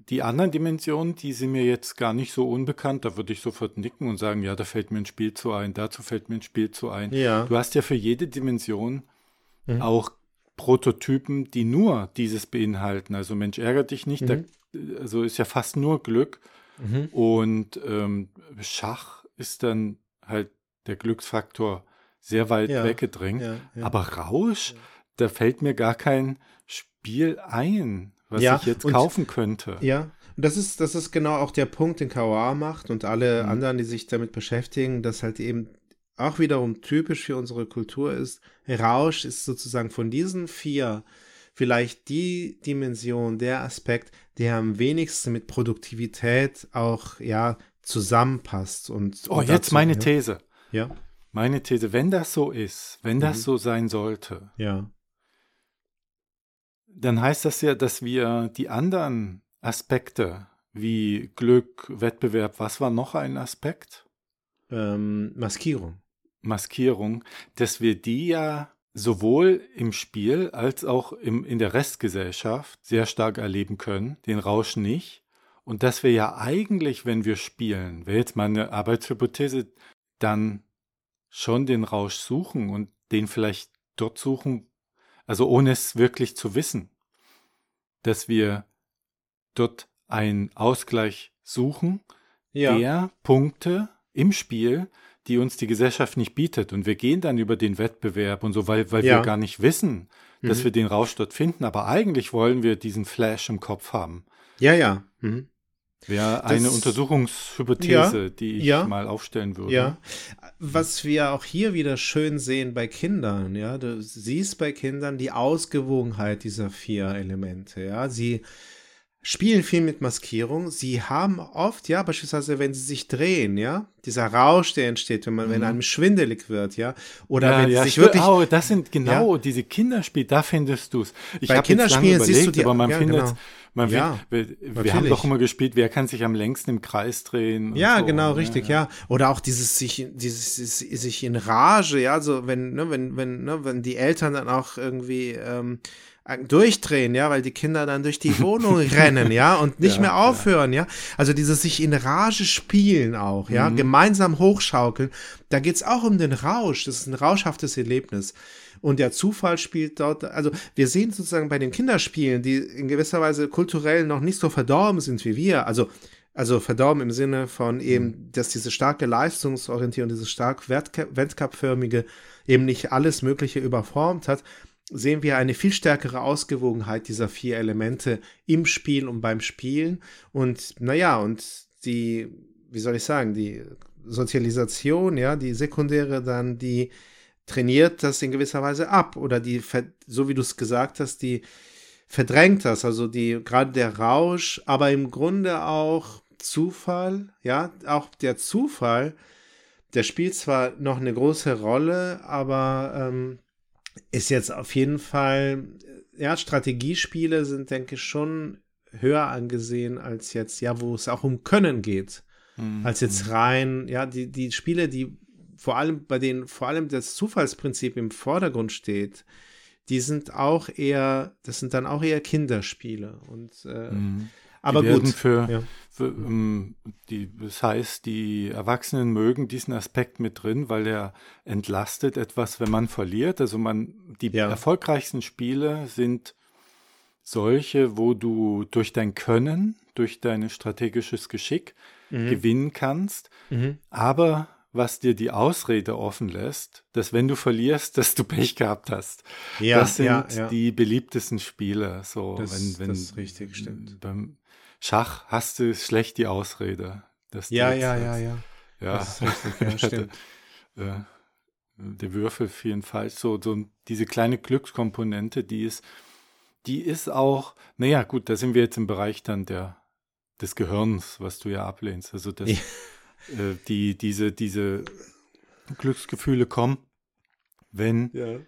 die anderen Dimensionen, die sind mir jetzt gar nicht so unbekannt. Da würde ich sofort nicken und sagen, ja, da fällt mir ein Spiel zu ein, dazu fällt mir ein Spiel zu ein.
Ja.
Du hast ja für jede Dimension mhm. auch Prototypen, die nur dieses beinhalten. Also Mensch, ärgere dich nicht, mhm. da, also ist ja fast nur Glück.
Mhm.
Und ähm, Schach ist dann halt der Glücksfaktor sehr weit
Ja,
weggedrängt.
Ja, ja.
Aber Rausch, da fällt mir gar kein Spiel ein, was
Ja,
ich jetzt
und-
kaufen könnte.
Ja, und das ist, das ist genau auch der Punkt, den KOA macht und alle
Mhm.
anderen, die sich damit beschäftigen, dass halt eben auch wiederum typisch für unsere Kultur ist. Rausch ist sozusagen von diesen vier vielleicht die Dimension, der Aspekt, der am wenigsten mit Produktivität auch, ja, zusammenpasst und.
Oh,
und
jetzt
dazu-
meine
ja.
These.
Ja,
Meine These, wenn das so ist, wenn das
Mhm.
so sein sollte,
ja.
Dann heißt das ja, dass wir die anderen Aspekte wie Glück, Wettbewerb, was war noch ein Aspekt?
Ähm, Maskierung.
Maskierung, dass wir die ja sowohl im Spiel als auch im, in der Restgesellschaft sehr stark erleben können, den Rausch nicht. Und dass wir ja eigentlich, wenn wir spielen, wäre jetzt mal eine Arbeitshypothese, dann schon den Rausch suchen und den vielleicht dort suchen, also ohne es wirklich zu wissen, dass wir dort einen Ausgleich suchen,
Ja.
der Punkte im Spiel, die uns die Gesellschaft nicht bietet. Und wir gehen dann über den Wettbewerb und so, weil, weil
Ja.
wir gar nicht wissen, dass
Mhm.
wir den Rausch dort finden. Aber eigentlich wollen wir diesen Flash im Kopf haben.
Ja, ja. Mhm.
Wäre
Das-
eine Untersuchungshypothese,
Ja,
die ich
ja.
mal aufstellen würde.
Ja, was wir auch hier wieder schön sehen bei Kindern, ja, du siehst bei Kindern die Ausgewogenheit dieser vier Elemente, ja, sie spielen viel mit Maskierung, sie haben oft, ja, beispielsweise, wenn sie sich drehen, ja, dieser Rausch, der entsteht, wenn man, wenn
Mhm.
einem schwindelig wird, ja, oder
ja,
wenn
ja,
sie sich wirklich,
oh, das sind genau diese Kinderspiele, da findest du es. Ich
Bei
habe jetzt lange
Kinderspielen siehst du
überlegt,
die-
aber man
ja,
findet
genau.
Man
Ja,
will, wir, wir haben doch immer gespielt, wer kann sich am längsten im Kreis drehen.
Ja,
so,
genau,
ne?
richtig, ja. Oder auch dieses sich, dieses, sich in Rage, ja, so wenn, ne, wenn, wenn, ne, wenn die Eltern dann auch irgendwie ähm, durchdrehen, ja, weil die Kinder dann durch die Wohnung rennen, ja, und nicht
Ja,
mehr
ja.
aufhören, ja. Also dieses sich in Rage spielen auch, ja,
Mhm.
gemeinsam hochschaukeln, da geht's auch um den Rausch, das ist ein rauschhaftes Erlebnis. Und der Zufall spielt dort, also wir sehen sozusagen bei den Kinderspielen, die in gewisser Weise kulturell noch nicht so verdorben sind wie wir, also also verdorben im Sinne von eben, dass diese starke Leistungsorientierung, dieses stark Wettkampfförmige eben nicht alles Mögliche überformt hat, sehen wir eine viel stärkere Ausgewogenheit dieser vier Elemente im Spiel und beim Spielen. Und naja, und die, wie soll ich sagen, die Sozialisation, ja, die sekundäre dann, die trainiert das in gewisser Weise ab oder die, so wie du es gesagt hast, die verdrängt das, also die, gerade der Rausch, aber im Grunde auch Zufall, ja, auch der Zufall, der spielt zwar noch eine große Rolle, aber ähm, ist jetzt auf jeden Fall, ja, Strategiespiele sind, denke ich, schon höher angesehen als jetzt, ja, wo es auch um Können geht,
Mhm.
als jetzt rein, ja, die, die Spiele, die vor allem, bei denen vor allem das Zufallsprinzip im Vordergrund steht, die sind auch eher, das sind dann auch eher Kinderspiele. Und äh,
Mhm.
aber
die
gut.
Für,
Ja.
für ähm, die, das heißt, die Erwachsenen mögen diesen Aspekt mit drin, weil er entlastet etwas, wenn man verliert. Also man, die
Ja.
erfolgreichsten Spiele sind solche, wo du durch dein Können, durch dein strategisches Geschick
Mhm.
gewinnen kannst,
Mhm.
aber was dir die Ausrede offen lässt, dass wenn du verlierst, dass du Pech gehabt hast.
Ja,
das sind
ja, ja.
die beliebtesten Spiele. So,
Das-
wenn, wenn,
das ist richtig, stimmt.
Beim Schach hast du schlecht die Ausrede. Dass du
Ja,
jetzt
ja, ja, ja.
ja.
Das ist richtig, ja, stimmt.
äh, der Würfel fielen falsch. So, so diese kleine Glückskomponente, die ist, die ist auch, naja, gut, da sind wir jetzt im Bereich dann der, des Gehirns, was du ja ablehnst. Also das. Äh, die, diese, diese Glücksgefühle kommen, wenn
Ja.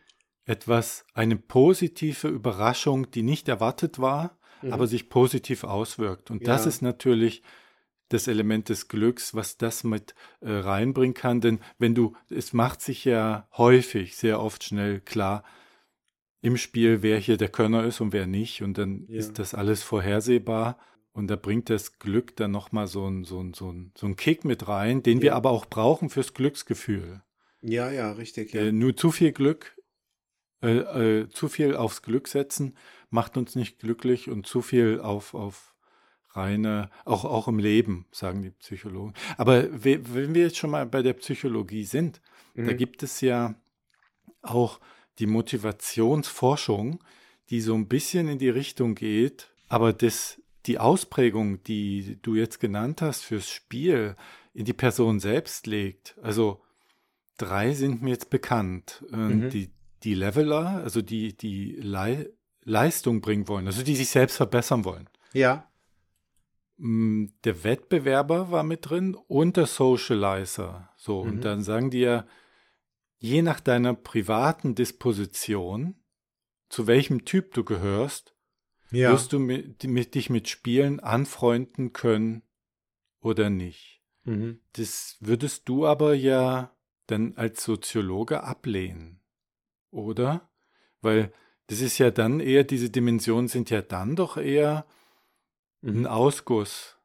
etwas, eine positive Überraschung, die nicht erwartet war,
Mhm.
aber sich positiv auswirkt. Und das
Ja.
ist natürlich das Element des Glücks, was das mit äh, reinbringen kann. Denn wenn du, es macht sich ja häufig, sehr oft schnell klar im Spiel, wer hier der Könner ist und wer nicht. Und dann
Ja.
ist das alles vorhersehbar. Und da bringt das Glück dann nochmal so einen so ein, so ein, so ein Kick mit rein, den wir
Ja.
aber auch brauchen fürs Glücksgefühl.
ja, ja, richtig, ja.
Äh, nur zu viel Glück, äh, äh, zu viel aufs Glück setzen, macht uns nicht glücklich und zu viel auf, auf reine, auch, auch im Leben, sagen die Psychologen. Aber wenn wir jetzt schon mal bei der Psychologie sind, mhm. da gibt es ja auch die Motivationsforschung, die so ein bisschen in die Richtung geht, aber das, die Ausprägung, die du jetzt genannt hast fürs Spiel, in die Person selbst legt. Also drei sind mir jetzt bekannt. Mhm. Die, die Leveler, also die, die Le Leistung bringen wollen, also die sich selbst verbessern wollen.
Ja.
Mm, der Wettbewerber war mit drin und der Socializer. So, mhm. und dann sagen die ja, je nach deiner privaten Disposition, zu welchem Typ du gehörst, ja. wirst du mit, mit, dich mit Spielen anfreunden können oder nicht. Mhm. Das würdest du aber ja dann als Soziologe ablehnen, oder? Weil das ist ja dann eher, diese Dimensionen sind ja dann doch eher mhm. ein Ausguss.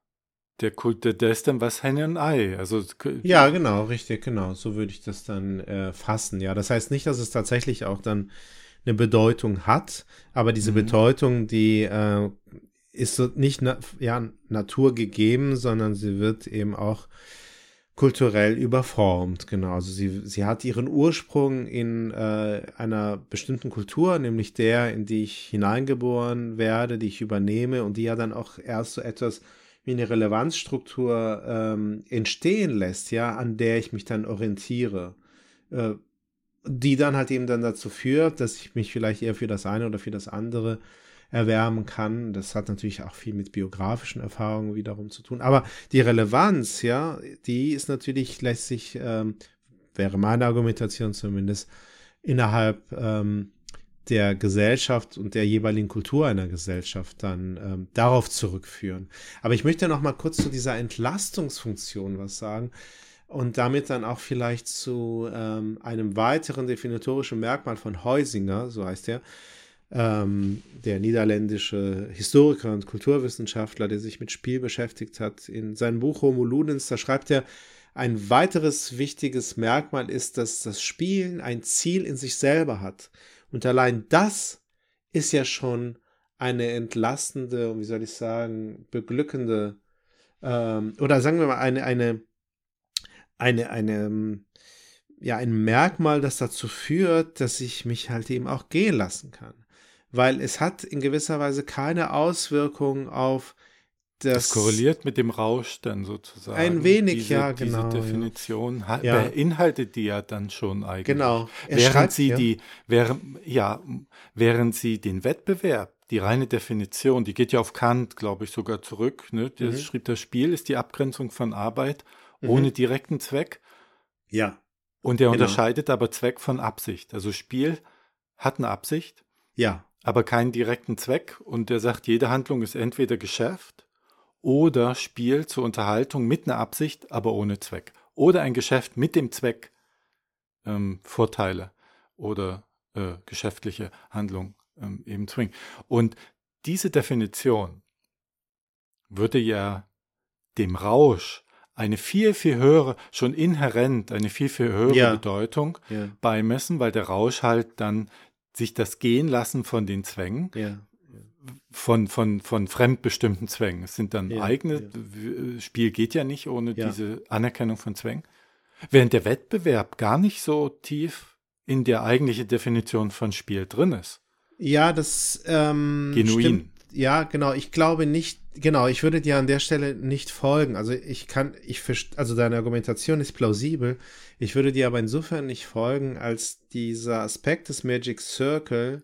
Der Kult, der, der ist dann was Henne und Ei. Also,
ja, genau, richtig, genau. So würde ich das dann äh, fassen. Ja, das heißt nicht, dass es tatsächlich auch dann eine Bedeutung hat, aber diese mhm. Bedeutung, die äh, ist so nicht na ja, naturgegeben, sondern sie wird eben auch kulturell überformt, genau. Also sie, sie hat ihren Ursprung in äh, einer bestimmten Kultur, nämlich der, in die ich hineingeboren werde, die ich übernehme und die ja dann auch erst so etwas wie eine Relevanzstruktur ähm, entstehen lässt, ja, an der ich mich dann orientiere. Äh, die dann halt eben dann dazu führt, dass ich mich vielleicht eher für das eine oder für das andere erwärmen kann. Das hat natürlich auch viel mit biografischen Erfahrungen wiederum zu tun. Aber die Relevanz, ja, die ist natürlich, lässt sich, ähm, wäre meine Argumentation zumindest, innerhalb ähm, der Gesellschaft und der jeweiligen Kultur einer Gesellschaft dann ähm, darauf zurückführen. Aber ich möchte noch mal kurz zu dieser Entlastungsfunktion was sagen und damit dann auch vielleicht zu ähm, einem weiteren definitorischen Merkmal von Heusinger, so heißt er, ähm, der niederländische Historiker und Kulturwissenschaftler, der sich mit Spiel beschäftigt hat. In seinem Buch Homo Ludens, da schreibt er, ein weiteres wichtiges Merkmal ist, dass das Spielen ein Ziel in sich selber hat. Und allein das ist ja schon eine entlastende, wie soll ich sagen, beglückende, ähm, oder sagen wir mal, eine, eine, eine, eine, ja, ein Merkmal, das dazu führt, dass ich mich halt eben auch gehen lassen kann weil es hat in gewisser Weise keine Auswirkung auf das. Das
korreliert mit dem Rausch dann sozusagen.
Ein wenig, diese, ja, genau.
Diese Definition ja. beinhaltet die ja dann schon eigentlich.
Genau.
Er während schreibt, sie ja. die, während, ja, während sie den Wettbewerb, die reine Definition, die geht ja auf Kant, glaube ich, sogar zurück. Ne? Das mhm. schrieb das Spiel ist die Abgrenzung von Arbeit mhm. ohne direkten Zweck.
Ja.
Und er genau. unterscheidet aber Zweck von Absicht. Also Spiel hat eine Absicht.
Ja
aber keinen direkten Zweck. Und der sagt, jede Handlung ist entweder Geschäft oder Spiel zur Unterhaltung mit einer Absicht, aber ohne Zweck. Oder ein Geschäft mit dem Zweck, ähm, Vorteile oder äh, geschäftliche Handlung ähm, eben zwingen. Und diese Definition würde ja dem Rausch eine viel, viel höhere, schon inhärent eine viel, viel höhere ja. Bedeutung ja. beimessen, weil der Rausch halt dann sich das gehen lassen von den Zwängen.
Ja.
Von, von, von fremdbestimmten Zwängen. Es sind dann eigene. Spiel geht ja nicht ohne diese Anerkennung von Zwängen. Während der Wettbewerb gar nicht so tief in der eigentlichen Definition von Spiel drin ist.
Ja, das ähm,
Genuin. Stimmt.
Ja, genau. Ich glaube nicht, genau, ich würde dir an der Stelle nicht folgen. Also ich kann, ich also deine Argumentation ist plausibel. Ich würde dir aber insofern nicht folgen, als dieser Aspekt des Magic Circle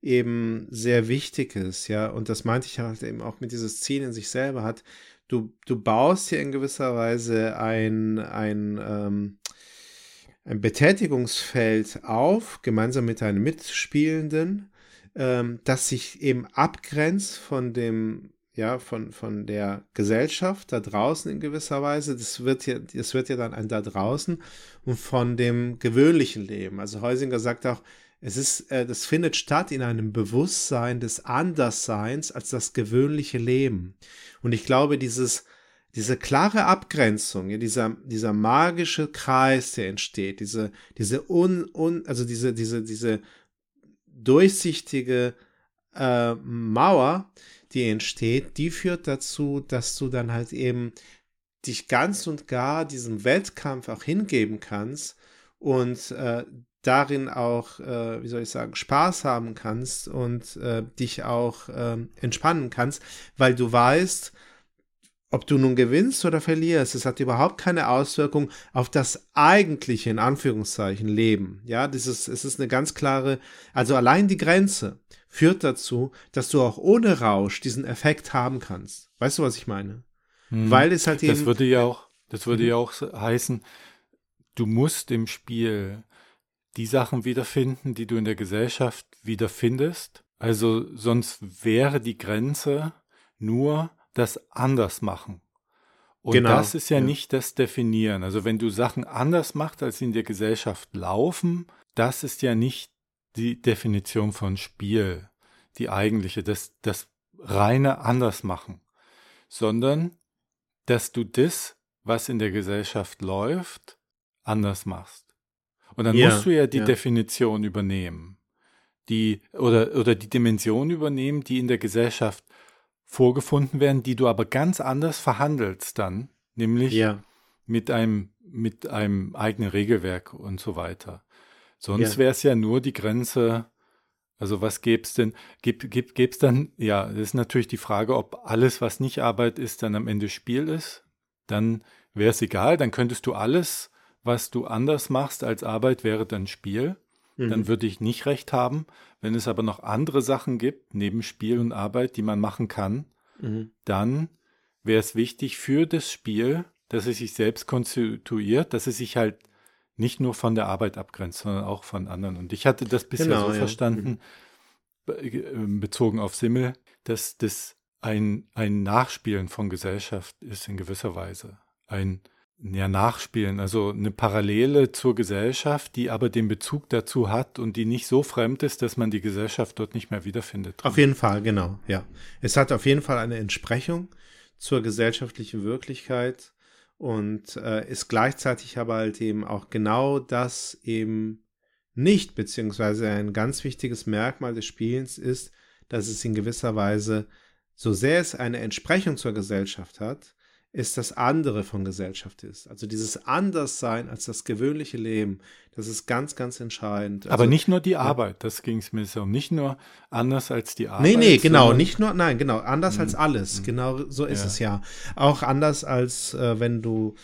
eben sehr wichtig ist, ja. Und das meinte ich halt eben auch mit dieses Ziel in sich selber hat. Du, du baust hier in gewisser Weise ein, ein, ähm, ein Betätigungsfeld auf, gemeinsam mit deinen Mitspielenden, ähm, das sich eben abgrenzt von dem ja, von, von der Gesellschaft da draußen in gewisser Weise. Das wird ja, das wird ja dann ein da draußen und von dem gewöhnlichen Leben. Also Heusinger sagt auch, es ist, äh, das findet statt in einem Bewusstsein des Andersseins als das gewöhnliche Leben. Und ich glaube, dieses, diese klare Abgrenzung, ja, dieser, dieser magische Kreis, der entsteht, diese, diese un, un, also diese, diese, diese durchsichtige äh, Mauer, die entsteht, die führt dazu, dass du dann halt eben dich ganz und gar diesem Wettkampf auch hingeben kannst und äh, darin auch, äh, wie soll ich sagen, Spaß haben kannst und äh, dich auch äh, entspannen kannst, weil du weißt, ob du nun gewinnst oder verlierst, es hat überhaupt keine Auswirkung auf das eigentliche, in Anführungszeichen, Leben. Ja, das ist, es ist eine ganz klare, also allein die Grenze führt dazu, dass du auch ohne Rausch diesen Effekt haben kannst. Weißt du, was ich meine?
Mhm.
Weil es halt eben.
Das würde ja auch, das würde ja auch heißen, du musst im Spiel die Sachen wiederfinden, die du in der Gesellschaft wiederfindest. Also sonst wäre die Grenze nur das anders machen. Und
Genau,
das ist ja,
ja.
nicht das Definieren. Also wenn du Sachen anders machst, als sie in der Gesellschaft laufen, das ist ja nicht die Definition von Spiel, die eigentliche, das, das reine anders machen, sondern dass du das, was in der Gesellschaft läuft, anders machst. Und dann
Ja,
musst du ja die
ja.
Definition übernehmen, die oder oder die Dimension übernehmen, die in der Gesellschaft vorgefunden werden, die du aber ganz anders verhandelst dann, nämlich
Ja,
mit einem mit einem eigenen Regelwerk und so weiter. Sonst
Ja.
wäre es ja nur die Grenze. Also was gäb's denn? Gibt gibt gäb's dann? Ja, das ist natürlich die Frage, ob alles, was nicht Arbeit ist, dann am Ende Spiel ist. Dann wäre es egal. Dann könntest du alles, was du anders machst als Arbeit, wäre dann Spiel. Dann
mhm.
würde ich nicht recht haben. Wenn es aber noch andere Sachen gibt, neben Spiel und Arbeit, die man machen kann,
Mhm.
dann wäre es wichtig für das Spiel, dass es sich selbst konstituiert, dass es sich halt nicht nur von der Arbeit abgrenzt, sondern auch von anderen. Und ich hatte das bisher
Genau,
so
ja.
verstanden, be- äh, bezogen auf Simmel, dass das ein, ein Nachspielen von Gesellschaft ist in gewisser Weise. Ein ja, Nachspielen, also eine Parallele zur Gesellschaft, die aber den Bezug dazu hat und die nicht so fremd ist, dass man die Gesellschaft dort nicht mehr wiederfindet.
Auf jeden Fall, genau, ja. Es hat auf jeden Fall eine Entsprechung zur gesellschaftlichen Wirklichkeit und äh, ist gleichzeitig aber halt eben auch genau das eben nicht, beziehungsweise ein ganz wichtiges Merkmal des Spielens ist, dass es in gewisser Weise, so sehr es eine Entsprechung zur Gesellschaft hat, ist das andere von Gesellschaft ist. Also dieses Anderssein als das gewöhnliche Leben, das ist ganz, ganz entscheidend.
Aber
Also,
nicht nur die Arbeit, das ging es mir so. Nicht nur anders als die Arbeit.
Nee, nee, genau, nicht nur, nein, genau, anders
Mhm.
als alles. Genau so ist
Ja.
es ja. Auch anders als äh, wenn du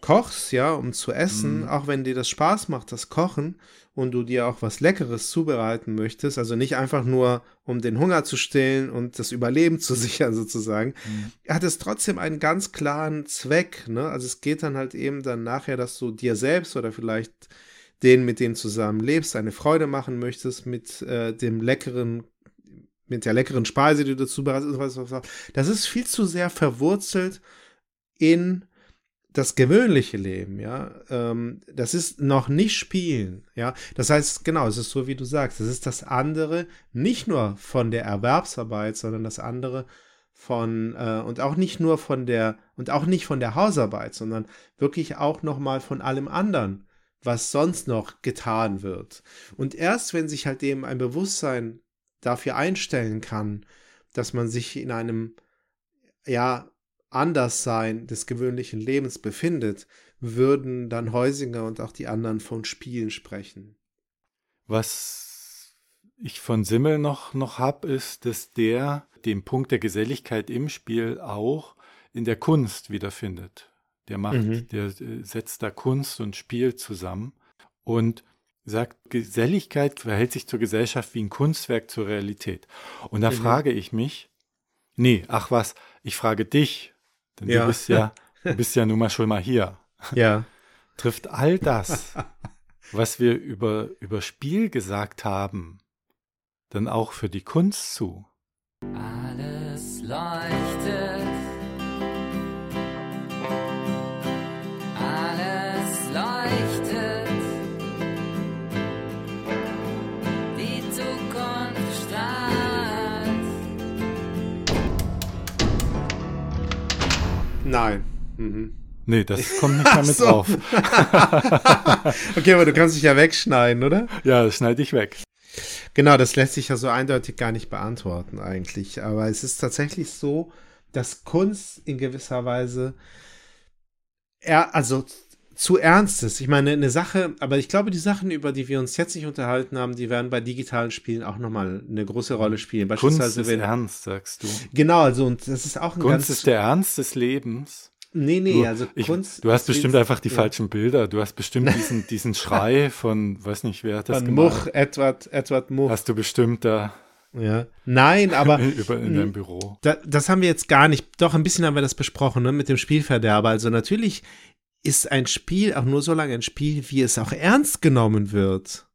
kochst, ja, um zu essen,
Mhm.
auch wenn dir das Spaß macht, das Kochen und du dir auch was Leckeres zubereiten möchtest, also nicht einfach nur, um den Hunger zu stillen und das Überleben zu sichern sozusagen,
Mhm.
hat es trotzdem einen ganz klaren Zweck, ne? Also es geht dann halt eben dann nachher, dass du dir selbst oder vielleicht denen, mit denen zusammen lebst, eine Freude machen möchtest mit äh, dem leckeren mit der leckeren Speise, die du zubereitest. was, was. Das ist viel zu sehr verwurzelt in das gewöhnliche Leben, ja. Ähm, das ist noch nicht Spielen, ja. Das heißt, genau, es ist so, wie du sagst, es ist das andere nicht nur von der Erwerbsarbeit, sondern das andere von äh, und auch nicht nur von der und auch nicht von der Hausarbeit, sondern wirklich auch noch mal von allem anderen, was sonst noch getan wird. Und erst wenn sich halt eben ein Bewusstsein dafür einstellen kann, dass man sich in einem ja Anderssein des gewöhnlichen Lebens befindet, würden dann Heusinger und auch die anderen von Spielen sprechen.
Was ich von Simmel noch, noch hab, ist, dass der den Punkt der Geselligkeit im Spiel auch in der Kunst wiederfindet. Der macht,
Mhm.
der äh, setzt da Kunst und Spiel zusammen und sagt, Geselligkeit verhält sich zur Gesellschaft wie ein Kunstwerk zur Realität. Und da
Mhm.
frage ich mich, nee, ach was, ich frage dich, denn
Ja.
du bist ja, du bist ja nun mal schon mal hier.
Ja,
Trifft all das, was wir über, über Spiel gesagt haben, dann auch für die Kunst zu?
Alles leuchtet.
Nein. Mhm.
Nee, das kommt nicht mehr mit
so.
drauf.
Okay, aber du kannst dich ja wegschneiden, oder?
Ja, das schneide ich weg.
Genau, das lässt sich ja so eindeutig gar nicht beantworten eigentlich. Aber es ist tatsächlich so, dass Kunst in gewisser Weise er, also zu ernst ist. Ich meine, eine Sache, aber ich glaube, die Sachen, über die wir uns jetzt nicht unterhalten haben, die werden bei digitalen Spielen auch nochmal eine große Rolle spielen.
Kunst ist wenn, ernst, sagst du.
Genau, also und das ist auch ein
Kunst ist der Ernst des Lebens.
Nee, nee, du, also
ich,
Kunst.
Du hast bestimmt einfach die ja. falschen Bilder. Du hast bestimmt diesen, diesen Schrei von, weiß nicht, wer hat das
von
gemacht?
Much, Edward, Edward Much.
Hast du bestimmt da.
Ja. Nein, aber.
Über in deinem Büro.
Da, das haben wir jetzt gar nicht. Doch, ein bisschen haben wir das besprochen, ne, mit dem Spielverderber. Also natürlich ist ein Spiel auch nur so lange ein Spiel, wie es auch ernst genommen wird.